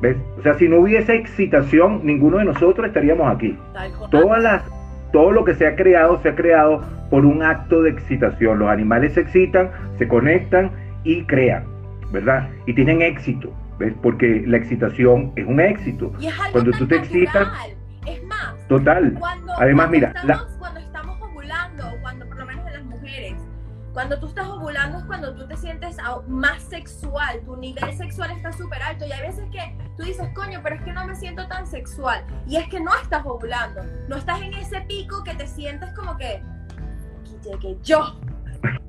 S2: ¿Ves? O sea, si no hubiese excitación, ninguno de nosotros estaríamos aquí. Todas las, todo lo que se ha creado, se ha creado por un acto de excitación. Los animales se excitan, se conectan y crean, ¿verdad? Y tienen éxito, ¿ves? Porque la excitación es un éxito.
S1: cuando tú te excitas... Es más,
S2: total. Además, mira,
S1: cuando tú estás ovulando es cuando tú te sientes más sexual, tu nivel sexual está súper alto y hay veces que tú dices, coño, pero es que no me siento tan sexual. Y es que no estás ovulando, no estás en ese pico que te sientes como que, aquí llegué yo.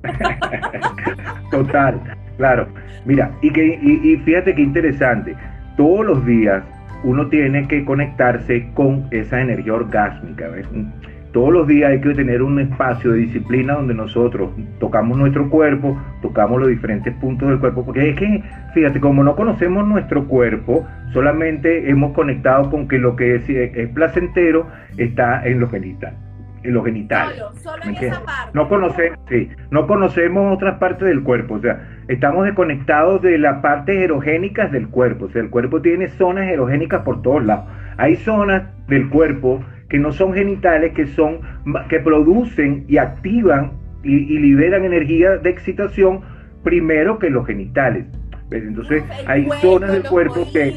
S2: Total, claro. Mira, y, que, y fíjate qué interesante, todos los días uno tiene que conectarse con esa energía orgásmica, ¿ves? Todos los días hay que tener un espacio de disciplina donde nosotros tocamos nuestro cuerpo, tocamos los diferentes puntos del cuerpo, porque es que, fíjate, como no conocemos nuestro cuerpo, solamente hemos conectado con que lo que es, placentero está en los genitales. En los genitales.
S1: Solo, en esa parte.
S2: No conocemos, sí, no conocemos otras partes del cuerpo, o sea, estamos desconectados de las partes erogénicas del cuerpo, o sea, el cuerpo tiene zonas erogénicas por todos lados. Hay zonas del cuerpo que no son genitales, que son que producen y activan y, liberan energía de excitación primero que los genitales. Entonces hay zonas del cuerpo que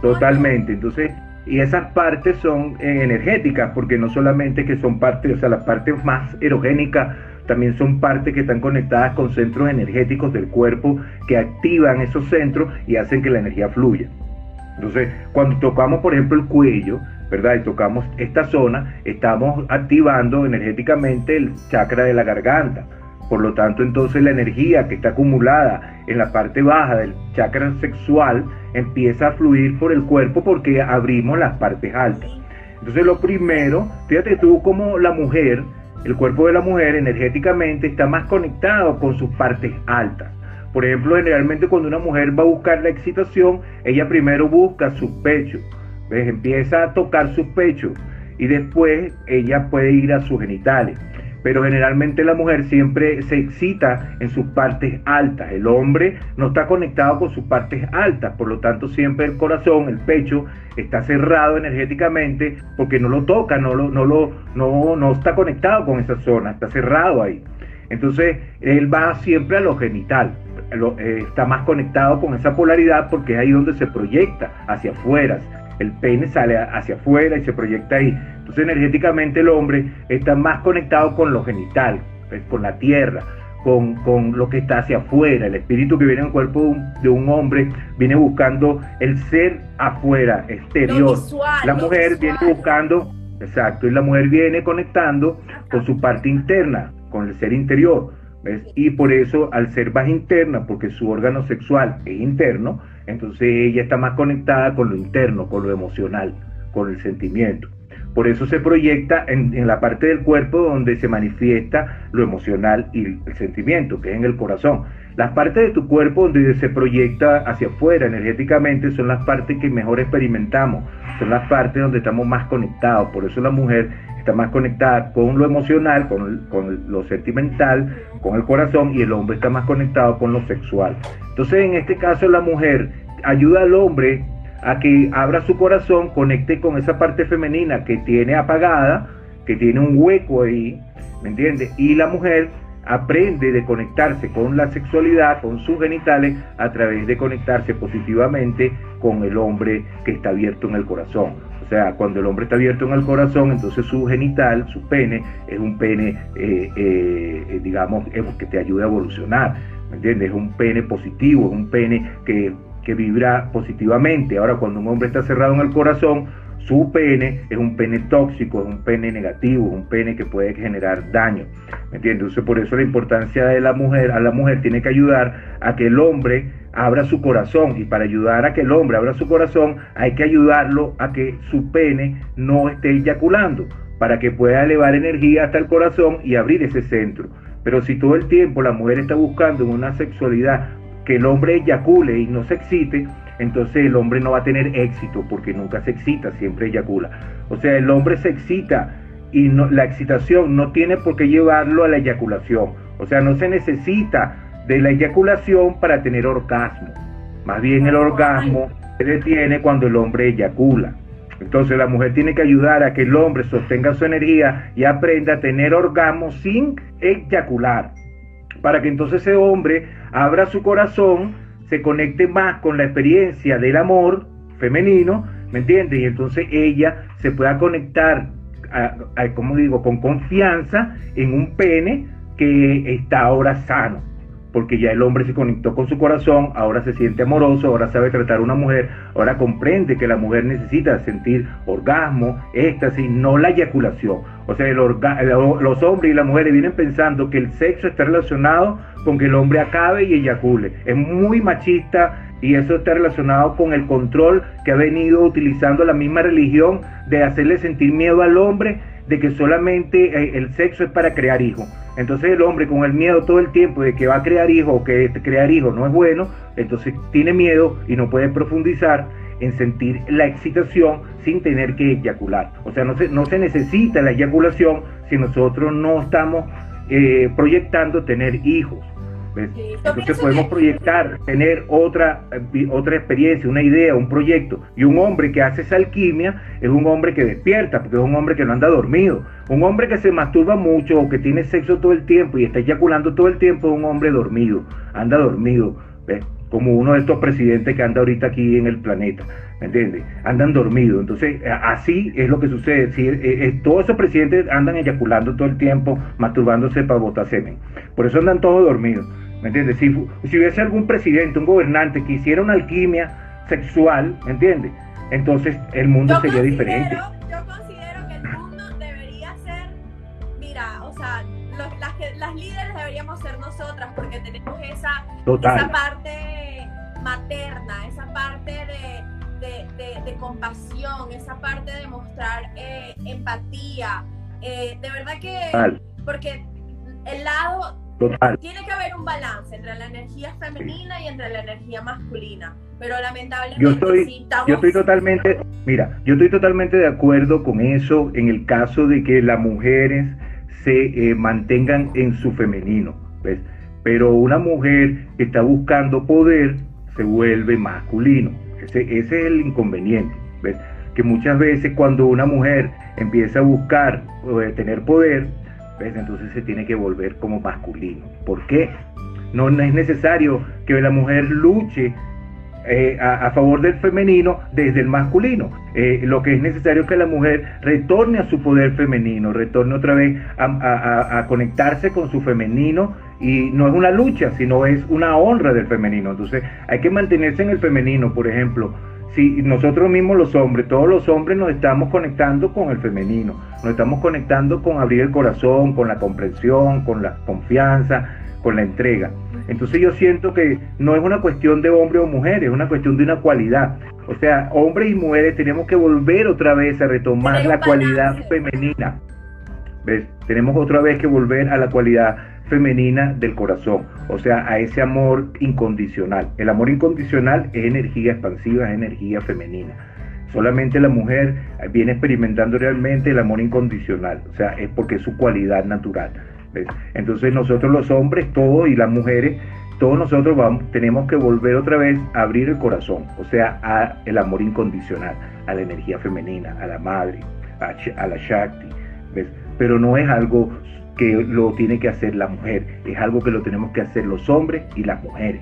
S2: totalmente, entonces y esas partes son eh, energéticas porque no solamente que son partes, o sea, las partes más erogénicas también son partes que están conectadas con centros energéticos del cuerpo que activan esos centros y hacen que la energía fluya. Entonces, cuando tocamos, por ejemplo, el cuello, ¿verdad? Y tocamos esta zona, estamos activando energéticamente el chakra de la garganta. Por lo tanto, entonces la energía que está acumulada en la parte baja del chakra sexual empieza a fluir por el cuerpo porque abrimos las partes altas. Entonces lo primero, fíjate tú como la mujer, el cuerpo de la mujer energéticamente está más conectado con sus partes altas. Por ejemplo, generalmente cuando una mujer va a buscar la excitación, ella primero busca sus pechos, empieza a tocar sus pechos y después ella puede ir a sus genitales pero generalmente la mujer siempre se excita en sus partes altas. El hombre no está conectado con sus partes altas, por lo tanto siempre el corazón, el pecho está cerrado energéticamente porque no lo toca, no lo, no lo, no, no está conectado con esa zona, está cerrado ahí. Entonces él va siempre a lo genital, eh, está más conectado con esa polaridad porque es ahí donde se proyecta hacia afuera. El pene sale hacia afuera y se proyecta ahí. Entonces energéticamente el hombre está más conectado con lo genital, con la tierra, con, lo que está hacia afuera. El espíritu que viene en el cuerpo de un, hombre viene buscando el ser afuera, exterior. la mujer viene buscando, exacto, y la mujer viene conectando con su parte interna, con el ser interior. Y por eso, al ser más interna, porque su órgano sexual es interno, entonces ella está más conectada con lo interno, con lo emocional, con el sentimiento. Por eso se proyecta en, la parte del cuerpo donde se manifiesta lo emocional y el, sentimiento, que es en el corazón. Las partes de tu cuerpo donde se proyecta hacia afuera energéticamente son las partes que mejor experimentamos, son las partes donde estamos más conectados. Por eso la mujer está más conectada con lo emocional, con, con, lo sentimental, con el corazón y el hombre está más conectado con lo sexual. Entonces en este caso la mujer ayuda al hombre a que abra su corazón, conecte con esa parte femenina que tiene apagada, que tiene un hueco ahí, ¿me entiendes? Y la mujer aprende de conectarse con la sexualidad, con sus genitales, a través de conectarse positivamente con el hombre que está abierto en el corazón. Sea, cuando el hombre está abierto en el corazón, entonces su genital, su pene, es un pene, eh, eh, digamos, que te ayuda a evolucionar. ¿Me entiendes? Es un pene positivo, es un pene que que vibra positivamente. Ahora, cuando un hombre está cerrado en el corazón, su pene es un pene tóxico, es un pene negativo, es un pene que puede generar daño. ¿Me entiendes? Entonces, por eso la importancia de la mujer, a la mujer tiene que ayudar a que el hombre abra su corazón. Y para ayudar a que el hombre abra su corazón, hay que ayudarlo a que su pene no esté eyaculando, para que pueda elevar energía hasta el corazón y abrir ese centro. Pero si todo el tiempo la mujer está buscando una sexualidad que el hombre eyacule y no se excite, entonces el hombre no va a tener éxito porque nunca se excita, siempre eyacula. O sea, el hombre se excita y la excitación no tiene por qué llevarlo a la eyaculación. O sea, no se necesita de la eyaculación para tener orgasmo. Más bien el orgasmo se detiene cuando el hombre eyacula. Entonces la mujer tiene que ayudar a que el hombre sostenga su energía y aprenda a tener orgasmo sin eyacular para que entonces ese hombre abra su corazón, se conecte más con la experiencia del amor femenino, ¿me entiendes? Y entonces ella se pueda conectar, como digo, con confianza en un pene que está ahora sano porque ya el hombre se conectó con su corazón, ahora se siente amoroso, ahora sabe tratar a una mujer, ahora comprende que la mujer necesita sentir orgasmo, éxtasis, no la eyaculación. O sea, los hombres y las mujeres vienen pensando que el sexo está relacionado con que el hombre acabe y eyacule. Es muy machista y eso está relacionado con el control que ha venido utilizando la misma religión de hacerle sentir miedo al hombre de que solamente eh, el sexo es para crear hijos. Entonces el hombre con el miedo todo el tiempo de que va a crear hijos o que crear hijos no es bueno, entonces tiene miedo y no puede profundizar en sentir la excitación sin tener que eyacular. O sea, no se, no se necesita la eyaculación si nosotros no estamos eh, proyectando tener hijos. Entonces podemos proyectar, tener otra, eh, otra experiencia, una idea, un proyecto. Y un hombre que hace esa alquimia es un hombre que despierta, porque es un hombre que no anda dormido. Un hombre que se masturba mucho o que tiene sexo todo el tiempo y está eyaculando todo el tiempo es un hombre dormido, anda dormido. como uno de estos presidentes que anda ahorita aquí en el planeta, ¿me entiendes? Andan dormidos. Entonces, así es lo que sucede. Si, eh, eh, todos esos presidentes andan eyaculando todo el tiempo, masturbándose para botar semen. Por eso andan todos dormidos. ¿me entiendes? Si, si hubiese algún presidente, un gobernante que hiciera una alquimia sexual, ¿me entiendes? Entonces el mundo yo sería diferente.
S1: Yo considero que el mundo debería ser, mira, o sea, los, las, las, líderes deberíamos ser nosotras porque tenemos esa, Total. esa parte materna, esa parte de... De, de, de, compasión, esa parte de mostrar eh, empatía. Eh, de verdad que, porque el lado tiene que haber un balance entre la energía femenina y entre la energía masculina, pero lamentablemente
S2: yo estoy, yo estoy totalmente, mira, yo estoy totalmente de acuerdo con eso en el caso de que las mujeres se eh, mantengan en su femenino, ¿ves? Pero una mujer que está buscando poder se vuelve masculino. Ese, ese es el inconveniente, ¿ves? Que muchas veces cuando una mujer empieza a buscar eh, tener poder, entonces se tiene que volver como masculino. ¿Por qué? No, es necesario que la mujer luche eh, a, favor del femenino desde el masculino. Eh, lo que es necesario es que la mujer retorne a su poder femenino, retorne otra vez a, a, conectarse con su femenino y no es una lucha, sino es una honra del femenino. Entonces hay que mantenerse en el femenino, por ejemplo si nosotros mismos los hombres, todos los hombres nos estamos conectando con el femenino, nos estamos conectando con abrir el corazón, con la comprensión, con la confianza, con la entrega. Entonces yo siento que no es una cuestión de hombre o mujer, es una cuestión de una cualidad. O sea, hombres y mujeres tenemos que volver otra vez a retomar la cualidad femenina. ¿Ves? Tenemos otra vez que volver a la cualidad femenina del corazón, o sea, a ese amor incondicional. El amor incondicional es energía expansiva, es energía femenina. Solamente la mujer viene experimentando realmente el amor incondicional, o sea, es porque es su cualidad natural. Entonces nosotros los hombres, todos y las mujeres, todos nosotros vamos, tenemos que volver otra vez a abrir el corazón, o sea, a el amor incondicional, a la energía femenina, a la madre, a, la Shakti, pero no es algo que lo tiene que hacer la mujer, es algo que lo tenemos que hacer los hombres y las mujeres.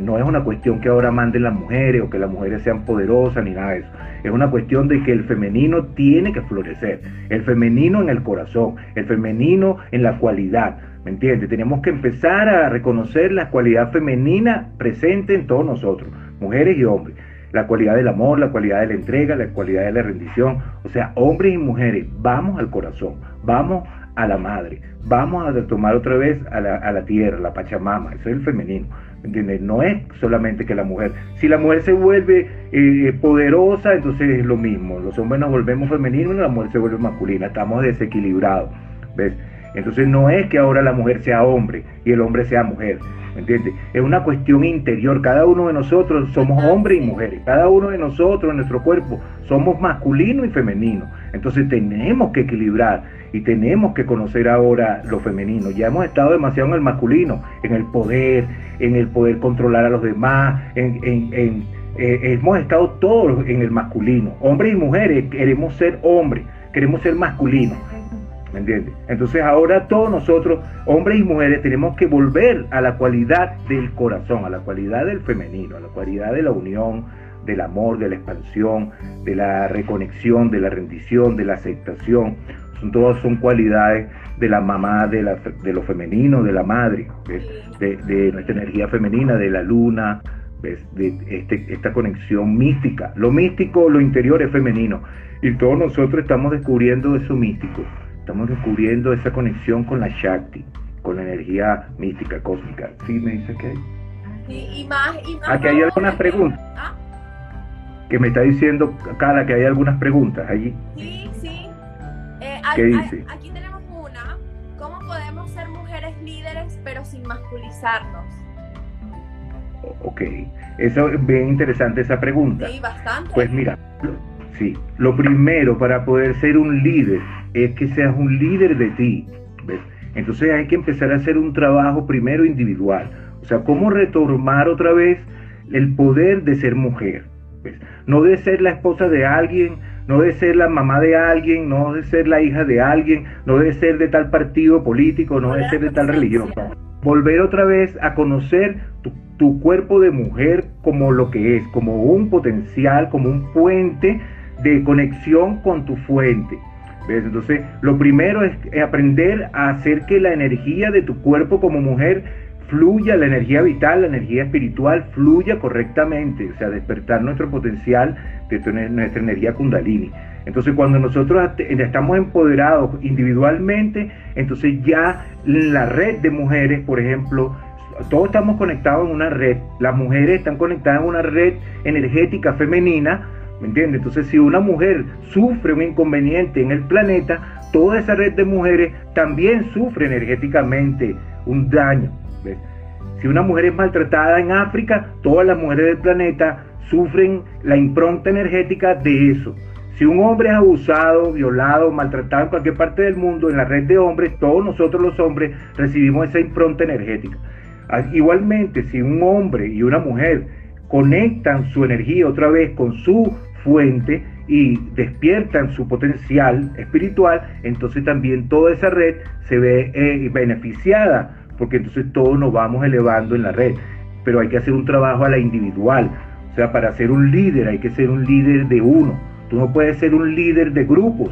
S2: No es una cuestión que ahora manden las mujeres o que las mujeres sean poderosas ni nada de eso. Es una cuestión de que el femenino tiene que florecer. El femenino en el corazón, el femenino en la cualidad. ¿Me entiendes? Tenemos que empezar a reconocer la cualidad femenina presente en todos nosotros, mujeres y hombres. La cualidad del amor, la cualidad de la entrega, la cualidad de la rendición. O sea, hombres y mujeres, vamos al corazón, vamos a la madre. Vamos a retomar otra vez a la, a la tierra, la Pachamama, eso es el femenino. ¿entiendes? No es solamente que la mujer, si la mujer se vuelve eh, poderosa, entonces es lo mismo, los hombres nos volvemos femeninos y la mujer se vuelve masculina, estamos desequilibrados, ¿ves? Entonces no es que ahora la mujer sea hombre y el hombre sea mujer, ¿me entiendes? Es una cuestión interior, cada uno de nosotros somos hombres y mujeres, cada uno de nosotros en nuestro cuerpo somos masculino y femenino, entonces tenemos que equilibrar y tenemos que conocer ahora lo femenino. Ya hemos estado demasiado en el masculino, en el poder, en el poder controlar a los demás, en, en, eh, hemos estado todos en el masculino. Hombres y mujeres queremos ser hombres, queremos ser masculinos. ¿Me entiendes? Entonces ahora todos nosotros, hombres y mujeres, tenemos que volver a la cualidad del corazón, a la cualidad del femenino, a la cualidad de la unión, del amor, de la expansión, de la reconexión, de la rendición, de la aceptación. Son, todas son cualidades de la mamá, de, la, de lo femenino, de la madre, de, nuestra energía femenina, de la luna, de este, esta conexión mística. Lo místico, lo interior es femenino. Y todos nosotros estamos descubriendo eso místico. Estamos descubriendo esa conexión con la Shakti, con la energía mística, cósmica. ¿Sí me dice que hay?
S1: Y, más, y más
S2: Aquí hay algunas preguntas. ¿Ah? Que me está diciendo, Carla, que hay algunas preguntas allí.
S1: Sí, aquí tenemos una. ¿Cómo podemos ser mujeres líderes pero sin masculizarnos?
S2: Ok, eso es bien interesante esa pregunta.
S1: Sí, bastante.
S2: Pues mira, sí, lo primero para poder ser un líder es que seas un líder de ti. ¿ves? Entonces hay que empezar a hacer un trabajo primero individual. O sea, cómo retomar otra vez el poder de ser mujer. ¿ves? No de ser la esposa de alguien, no debe ser la mamá de alguien, no debe ser la hija de alguien, no debe ser de tal partido político, no debe ser de tal religión. Volver otra vez a conocer tu, cuerpo de mujer como lo que es, como un potencial, como un puente de conexión con tu fuente. Entonces, lo primero es aprender a hacer que la energía de tu cuerpo como mujer fluya, la energía vital, la energía espiritual fluya correctamente, o sea, despertar nuestro potencial de nuestra energía kundalini. Entonces cuando nosotros estamos empoderados individualmente, entonces ya la red de mujeres, por ejemplo, todos estamos conectados en una red, las mujeres están conectadas en una red energética femenina, ¿me entiendes? Entonces si una mujer sufre un inconveniente en el planeta, toda esa red de mujeres también sufre energéticamente un daño. Si una mujer es maltratada en África, todas las mujeres del planeta sufren la impronta energética de eso. Si un hombre es abusado, violado, maltratado en cualquier parte del mundo, en la red de hombres, todos nosotros los hombres recibimos esa impronta energética. Ah, igualmente, si un hombre y una mujer conectan su energía otra vez con su fuente y despiertan su potencial espiritual, entonces también toda esa red se ve eh, beneficiada, porque entonces todos nos vamos elevando en la red. Pero hay que hacer un trabajo a la individual. O sea, para ser un líder hay que ser un líder de uno Tú no puedes ser un líder de grupos.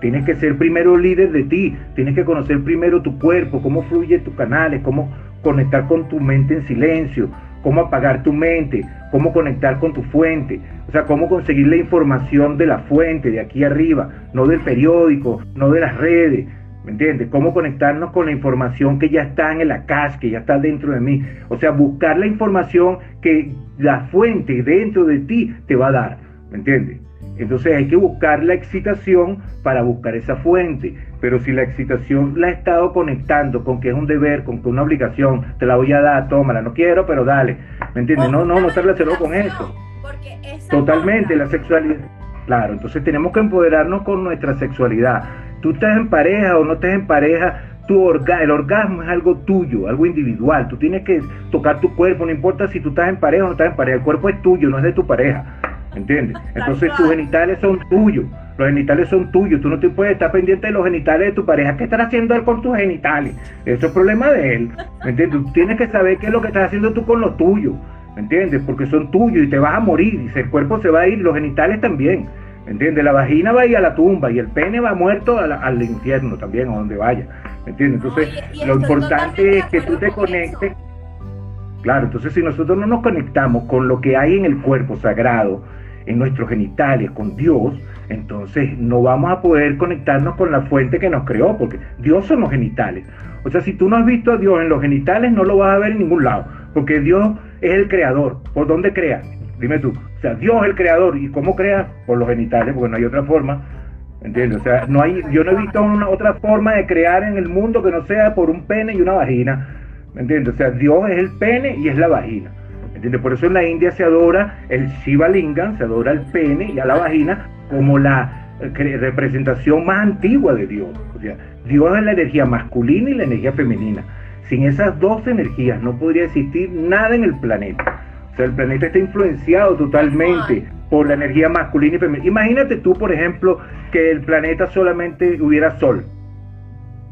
S2: Tienes que ser primero líder de ti. Tienes que conocer primero tu cuerpo, cómo fluye tus canales, cómo conectar con tu mente en silencio, cómo apagar tu mente, cómo conectar con tu fuente. O sea, cómo conseguir la información de la fuente, de aquí arriba, no del periódico, no de las redes. ¿Me entiendes? Cómo conectarnos con la información que ya está en la cache, que ya está dentro de mí. O sea, buscar la información que la fuente dentro de ti te va a dar. ¿Me entiendes? Entonces hay que buscar la excitación para buscar esa fuente. Pero si la excitación la he estado conectando con que es un deber, con que una obligación, te la voy a dar, tómala, no quiero, pero dale. ¿Me entiendes? No, no, no se relacionó con eso. Totalmente, la sexualidad. Claro, entonces tenemos que empoderarnos con nuestra sexualidad. Tú estás en pareja o no estás en pareja, tu orga el orgasmo es algo tuyo, algo individual. Tú tienes que tocar tu cuerpo, no importa si tú estás en pareja o no estás en pareja. El cuerpo es tuyo, no es de tu pareja. ¿Entiendes? Entonces tus genitales son tuyos, los genitales son tuyos, tú no te puedes estar pendiente de los genitales de tu pareja, ¿qué estará haciendo él con tus genitales? Eso es problema de él, ¿me entiendes? Tú tienes que saber qué es lo que estás haciendo tú con lo tuyo, ¿me entiendes? Porque son tuyos y te vas a morir, y el cuerpo se va a ir, los genitales también, ¿me entiendes? La vagina va a ir a la tumba y el pene va muerto al, infierno también, a donde vaya, ¿me entiendes? Entonces, lo importante es que tú te conectes. Claro, entonces si nosotros no nos conectamos con lo que hay en el cuerpo sagrado, en nuestros genitales con Dios, entonces no vamos a poder conectarnos con la fuente que nos creó, porque Dios son los genitales. O sea, si tú no has visto a Dios en los genitales, no lo vas a ver en ningún lado, porque Dios es el creador. ¿Por dónde crea? Dime tú. O sea, Dios es el creador. ¿Y cómo crea? Por los genitales, porque no hay otra forma. ¿Entiendes? O sea, no hay, yo no he visto una otra forma de crear en el mundo que no sea por un pene y una vagina. ¿Me entiendes? O sea, Dios es el pene y es la vagina. Por eso en la India se adora el Shiva Lingam, se adora el pene y a la vagina como la eh, representación más antigua de Dios. O sea, Dios es la energía masculina y la energía femenina. Sin esas dos energías no podría existir nada en el planeta. O sea, el planeta está influenciado totalmente por la energía masculina y femenina. Imagínate tú, por ejemplo, que el planeta solamente hubiera sol.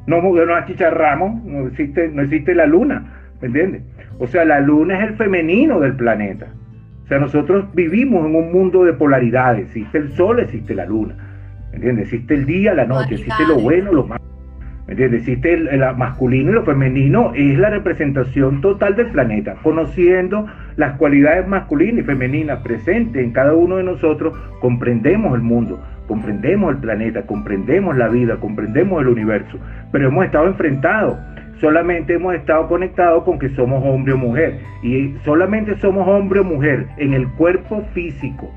S2: No, no achicharramos, no existe, no existe la luna, ¿me entiendes? O sea, la luna es el femenino del planeta. O sea, nosotros vivimos en un mundo de polaridades. Existe el sol, existe la luna. ¿Me entiendes? Existe el día, la noche, existe lo bueno, lo malo. ¿Me entiendes? Existe el, masculino y lo femenino. Es la representación total del planeta. Conociendo las cualidades masculinas y femeninas presentes en cada uno de nosotros, comprendemos el mundo, comprendemos el planeta, comprendemos la vida, comprendemos el universo. Pero hemos estado enfrentados solamente hemos estado conectados con que somos hombre o mujer. Y solamente somos hombre o mujer en el cuerpo físico.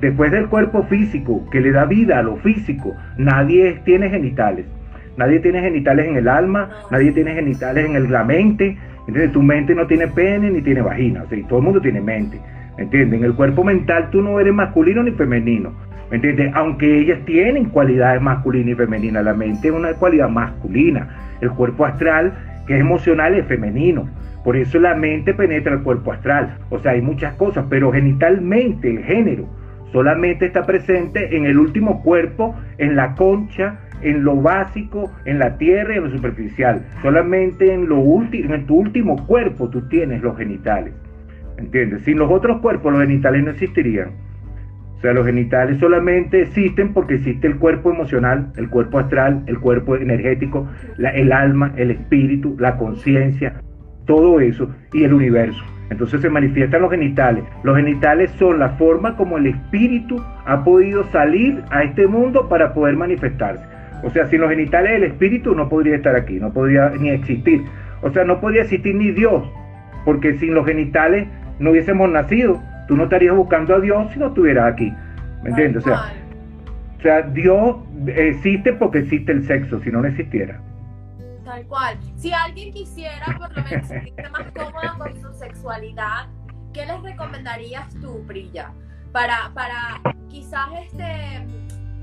S2: Después del cuerpo físico, que le da vida a lo físico, nadie tiene genitales. Nadie tiene genitales en el alma, nadie tiene genitales en la mente. Entonces tu mente no tiene pene ni tiene vagina. Todo el mundo tiene mente. ¿Me entiendes? En el cuerpo mental tú no eres masculino ni femenino. ¿Me entiendes? Aunque ellas tienen cualidades masculinas y femeninas. La mente es una cualidad masculina el cuerpo astral, que es emocional, es femenino. Por eso la mente penetra el cuerpo astral. O sea, hay muchas cosas, pero genitalmente el género solamente está presente en el último cuerpo, en la concha, en lo básico, en la tierra y en lo superficial. Solamente en, lo en tu último cuerpo tú tienes los genitales. ¿Entiendes? Sin los otros cuerpos los genitales no existirían. O sea, los genitales solamente existen porque existe el cuerpo emocional, el cuerpo astral, el cuerpo energético, el alma, el espíritu, la conciencia. todo eso y el universo. Entonces se manifiestan los genitales. Los genitales son la forma como el espíritu ha podido salir a este mundo para poder manifestarse. O sea, sin los genitales el espíritu no podría estar aquí, no podría ni existir. O sea, no podría existir ni Dios, porque sin los genitales no hubiésemos nacido. Tú no estarías buscando a Dios si no estuvieras aquí. ¿Me entiendes? O sea, o sea, Dios existe porque existe el sexo, si no no existiera.
S1: Tal cual. Si alguien quisiera por lo menos sentirse más cómodo con su sexualidad, ¿qué les recomendarías tú, Brilla? Para, para quizás este,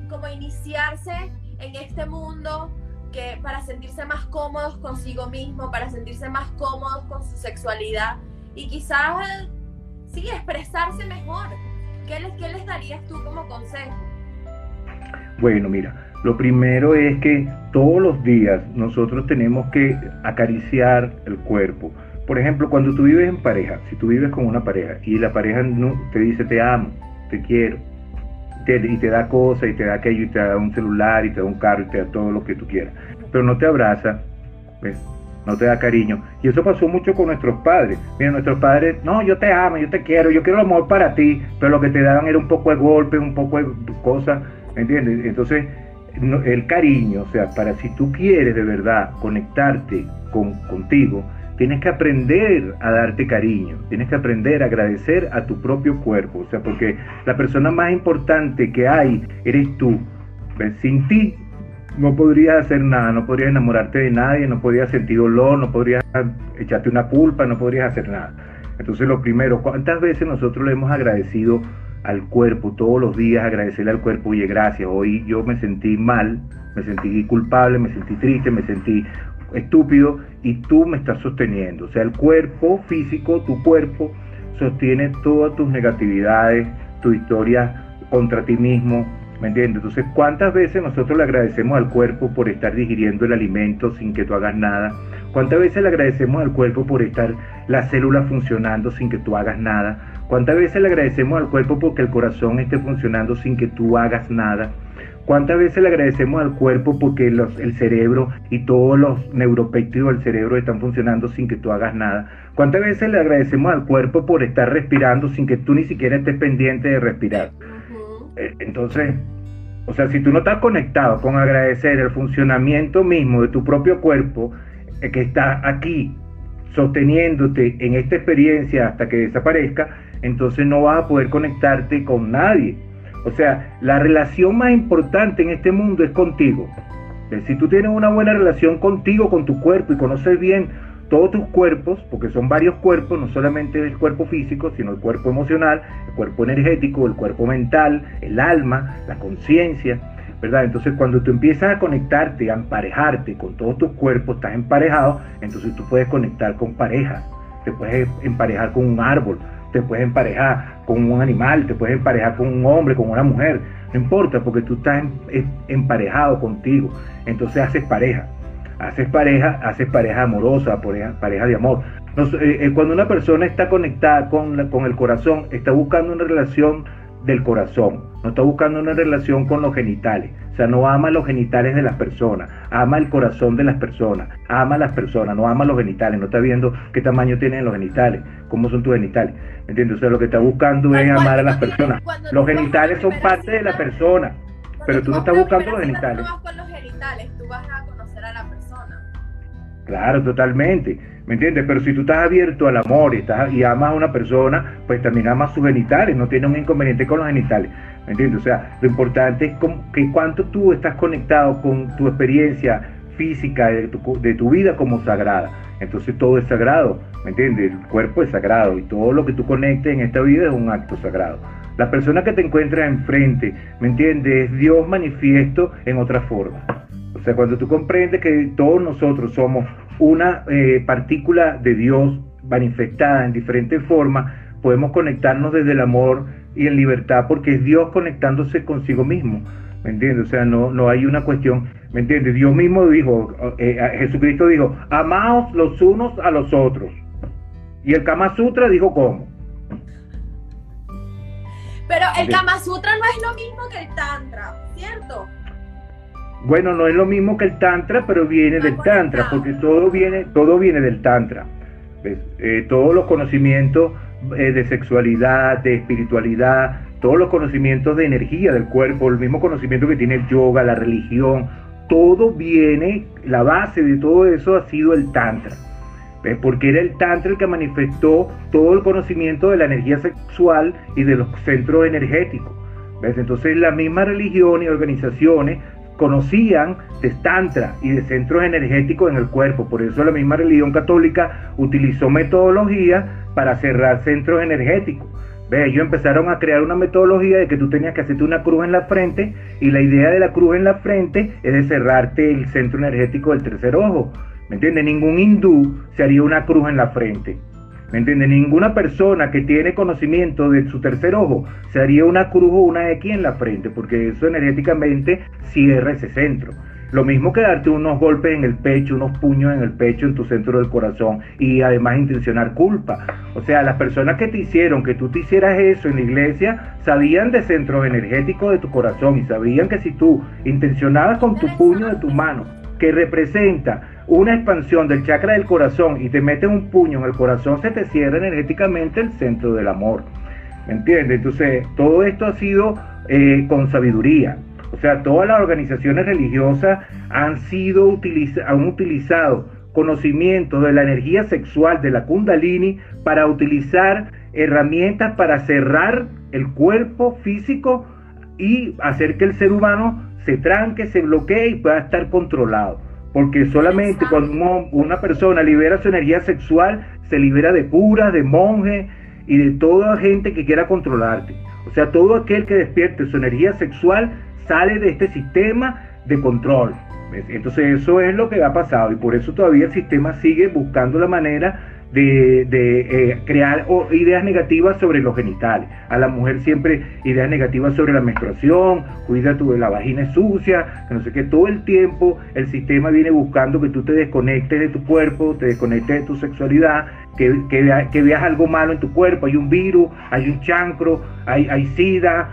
S1: como iniciarse en este mundo, que para sentirse más cómodos consigo mismo, para sentirse más cómodos con su sexualidad y quizás, sí, expresarse mejor. ¿Qué les, qué les darías tú como consejo?
S2: Bueno, mira, lo primero es que todos los días nosotros tenemos que acariciar el cuerpo. Por ejemplo, cuando tú vives en pareja, si tú vives con una pareja y la pareja no, te dice te amo, te quiero, y te da cosas y te da aquello y te da un celular y te da un carro y te da todo lo que tú quieras, pero no te abraza, no te da cariño. Y eso pasó mucho con nuestros padres. Mira, nuestros padres, no, yo te amo, yo te quiero, yo quiero el amor para ti, pero lo que te daban era un poco de golpe, un poco de cosas, ¿me entiendes? Entonces, el cariño, o sea, para si tú quieres de verdad conectarte con, contigo, tienes que aprender a darte cariño, tienes que aprender a agradecer a tu propio cuerpo, o sea, porque la persona más importante que hay eres tú. Sin ti no podrías hacer nada, no podrías enamorarte de nadie, no podrías sentir dolor, no podrías echarte una culpa, no podrías hacer nada. Entonces lo primero, ¿cuántas veces nosotros le hemos agradecido al cuerpo todos los días, agradecerle al cuerpo, oye, gracias, hoy yo me sentí mal, me sentí culpable, me sentí triste, me sentí estúpido y tú me estás sosteniendo. O sea, el cuerpo físico, tu cuerpo, sostiene todas tus negatividades, tu historia contra ti mismo, ¿me entiendes? Entonces, ¿cuántas veces nosotros le agradecemos al cuerpo por estar digiriendo el alimento sin que tú hagas nada? ¿Cuántas veces le agradecemos al cuerpo por estar la célula funcionando sin que tú hagas nada? ¿Cuántas veces le agradecemos al cuerpo porque el corazón esté funcionando sin que tú hagas nada? ¿Cuántas veces le agradecemos al cuerpo porque el cerebro y todos los neuropéptidos del cerebro están funcionando sin que tú hagas nada? ¿Cuántas veces le agradecemos al cuerpo por estar respirando sin que tú ni siquiera estés pendiente de respirar? Eh, entonces, o sea, si tú no estás conectado con agradecer el funcionamiento mismo de tu propio cuerpo, eh, que está aquí sosteniéndote en esta experiencia hasta que desaparezca, entonces no vas a poder conectarte con nadie. O sea, la relación más importante en este mundo es contigo. Si tú tienes una buena relación contigo, con tu cuerpo y conoces bien todos tus cuerpos, porque son varios cuerpos, no solamente el cuerpo físico, sino el cuerpo emocional, el cuerpo energético, el cuerpo mental, el alma, la conciencia, ¿verdad? Entonces cuando tú empiezas a conectarte, a emparejarte con todos tus cuerpos, estás emparejado, entonces tú puedes conectar con parejas, te puedes emparejar con un árbol, te puedes emparejar con un animal, te puedes emparejar con un hombre, con una mujer, no importa, porque tú estás emparejado contigo, entonces haces pareja, haces pareja, haces pareja amorosa, pareja, de amor. Eh, eh, cuando una persona está conectada con, con el corazón, está buscando una relación del corazón, no está buscando una relación con los genitales, o sea, no ama los genitales de las personas, ama el corazón de las personas, ama a las personas, no ama los genitales, no está viendo qué tamaño tienen los genitales, cómo son tus genitales, ¿me entiendes? O sea, lo que está buscando es amar a las personas. Los genitales son parte de la persona, pero tú no estás buscando los genitales. Claro, totalmente. ¿Me entiendes? Pero si tú estás abierto al amor y, amas a una persona, pues también amas sus genitales, no tienes un inconveniente con los genitales. ¿Me entiendes? O sea, lo importante es que cuánto tú estás conectado con tu experiencia física de tu, de tu vida como sagrada. Entonces todo es sagrado, ¿me entiendes? El cuerpo es sagrado y todo lo que tú conectes en esta vida es un acto sagrado. La persona que te encuentras enfrente, ¿me entiendes? Es Dios manifiesto en otra forma. O sea, cuando tú comprendes que todos nosotros somos una eh, partícula de Dios manifestada en diferentes formas, podemos conectarnos desde el amor y en libertad, porque es Dios conectándose consigo mismo. ¿Me entiendes? O sea, no, no hay una cuestión, ¿me entiendes? Dios mismo dijo, eh, Jesucristo dijo, amaos los unos a los otros. Y el Kama Sutra dijo cómo.
S1: Pero el Kama Sutra no es lo mismo que el Tantra, ¿cierto?
S2: Bueno, no es lo mismo que el tantra, pero viene del tantra, porque todo viene, todo viene del tantra. Eh, todos los conocimientos eh, de sexualidad, de espiritualidad, todos los conocimientos de energía del cuerpo, el mismo conocimiento que tiene el yoga, la religión, todo viene, la base de todo eso ha sido el Tantra. Porque era el Tantra el que manifestó todo el conocimiento de la energía sexual y de los centros energéticos. ¿Ves? Entonces la misma religión y organizaciones conocían de Tantra y de centros energéticos en el cuerpo. Por eso la misma religión católica utilizó metodología para cerrar centros energéticos. Ve, ellos empezaron a crear una metodología de que tú tenías que hacerte una cruz en la frente y la idea de la cruz en la frente es de cerrarte el centro energético del tercer ojo. ¿Me entiendes? Ningún hindú se haría una cruz en la frente. ¿Me entiendes? Ninguna persona que tiene conocimiento de su tercer ojo se haría una cruz o una X en la frente, porque eso energéticamente cierra ese centro. Lo mismo que darte unos golpes en el pecho, unos puños en el pecho en tu centro del corazón y además intencionar culpa. O sea, las personas que te hicieron que tú te hicieras eso en la iglesia sabían de centros energéticos de tu corazón y sabían que si tú intencionabas con tu puño de tu mano, que representa una expansión del chakra del corazón y te metes un puño en el corazón, se te cierra energéticamente el centro del amor. ¿Me entiendes? Entonces, todo esto ha sido eh, con sabiduría. O sea, todas las organizaciones religiosas han sido han utilizado conocimientos de la energía sexual de la Kundalini para utilizar herramientas para cerrar el cuerpo físico y hacer que el ser humano se tranque, se bloquee y pueda estar controlado. Porque solamente cuando una persona libera su energía sexual, se libera de curas, de monjes y de toda gente que quiera controlarte. O sea, todo aquel que despierte su energía sexual sale de este sistema de control. Entonces eso es lo que ha pasado y por eso todavía el sistema sigue buscando la manera de, eh, crear ideas negativas sobre los genitales. A la mujer siempre ideas negativas sobre la menstruación, cuida tu, la vagina sucia, no sé qué, todo el tiempo el sistema viene buscando que tú te desconectes de tu cuerpo, te desconectes de tu sexualidad, que, que, veas algo malo en tu cuerpo, hay un virus, hay un chancro, hay sida,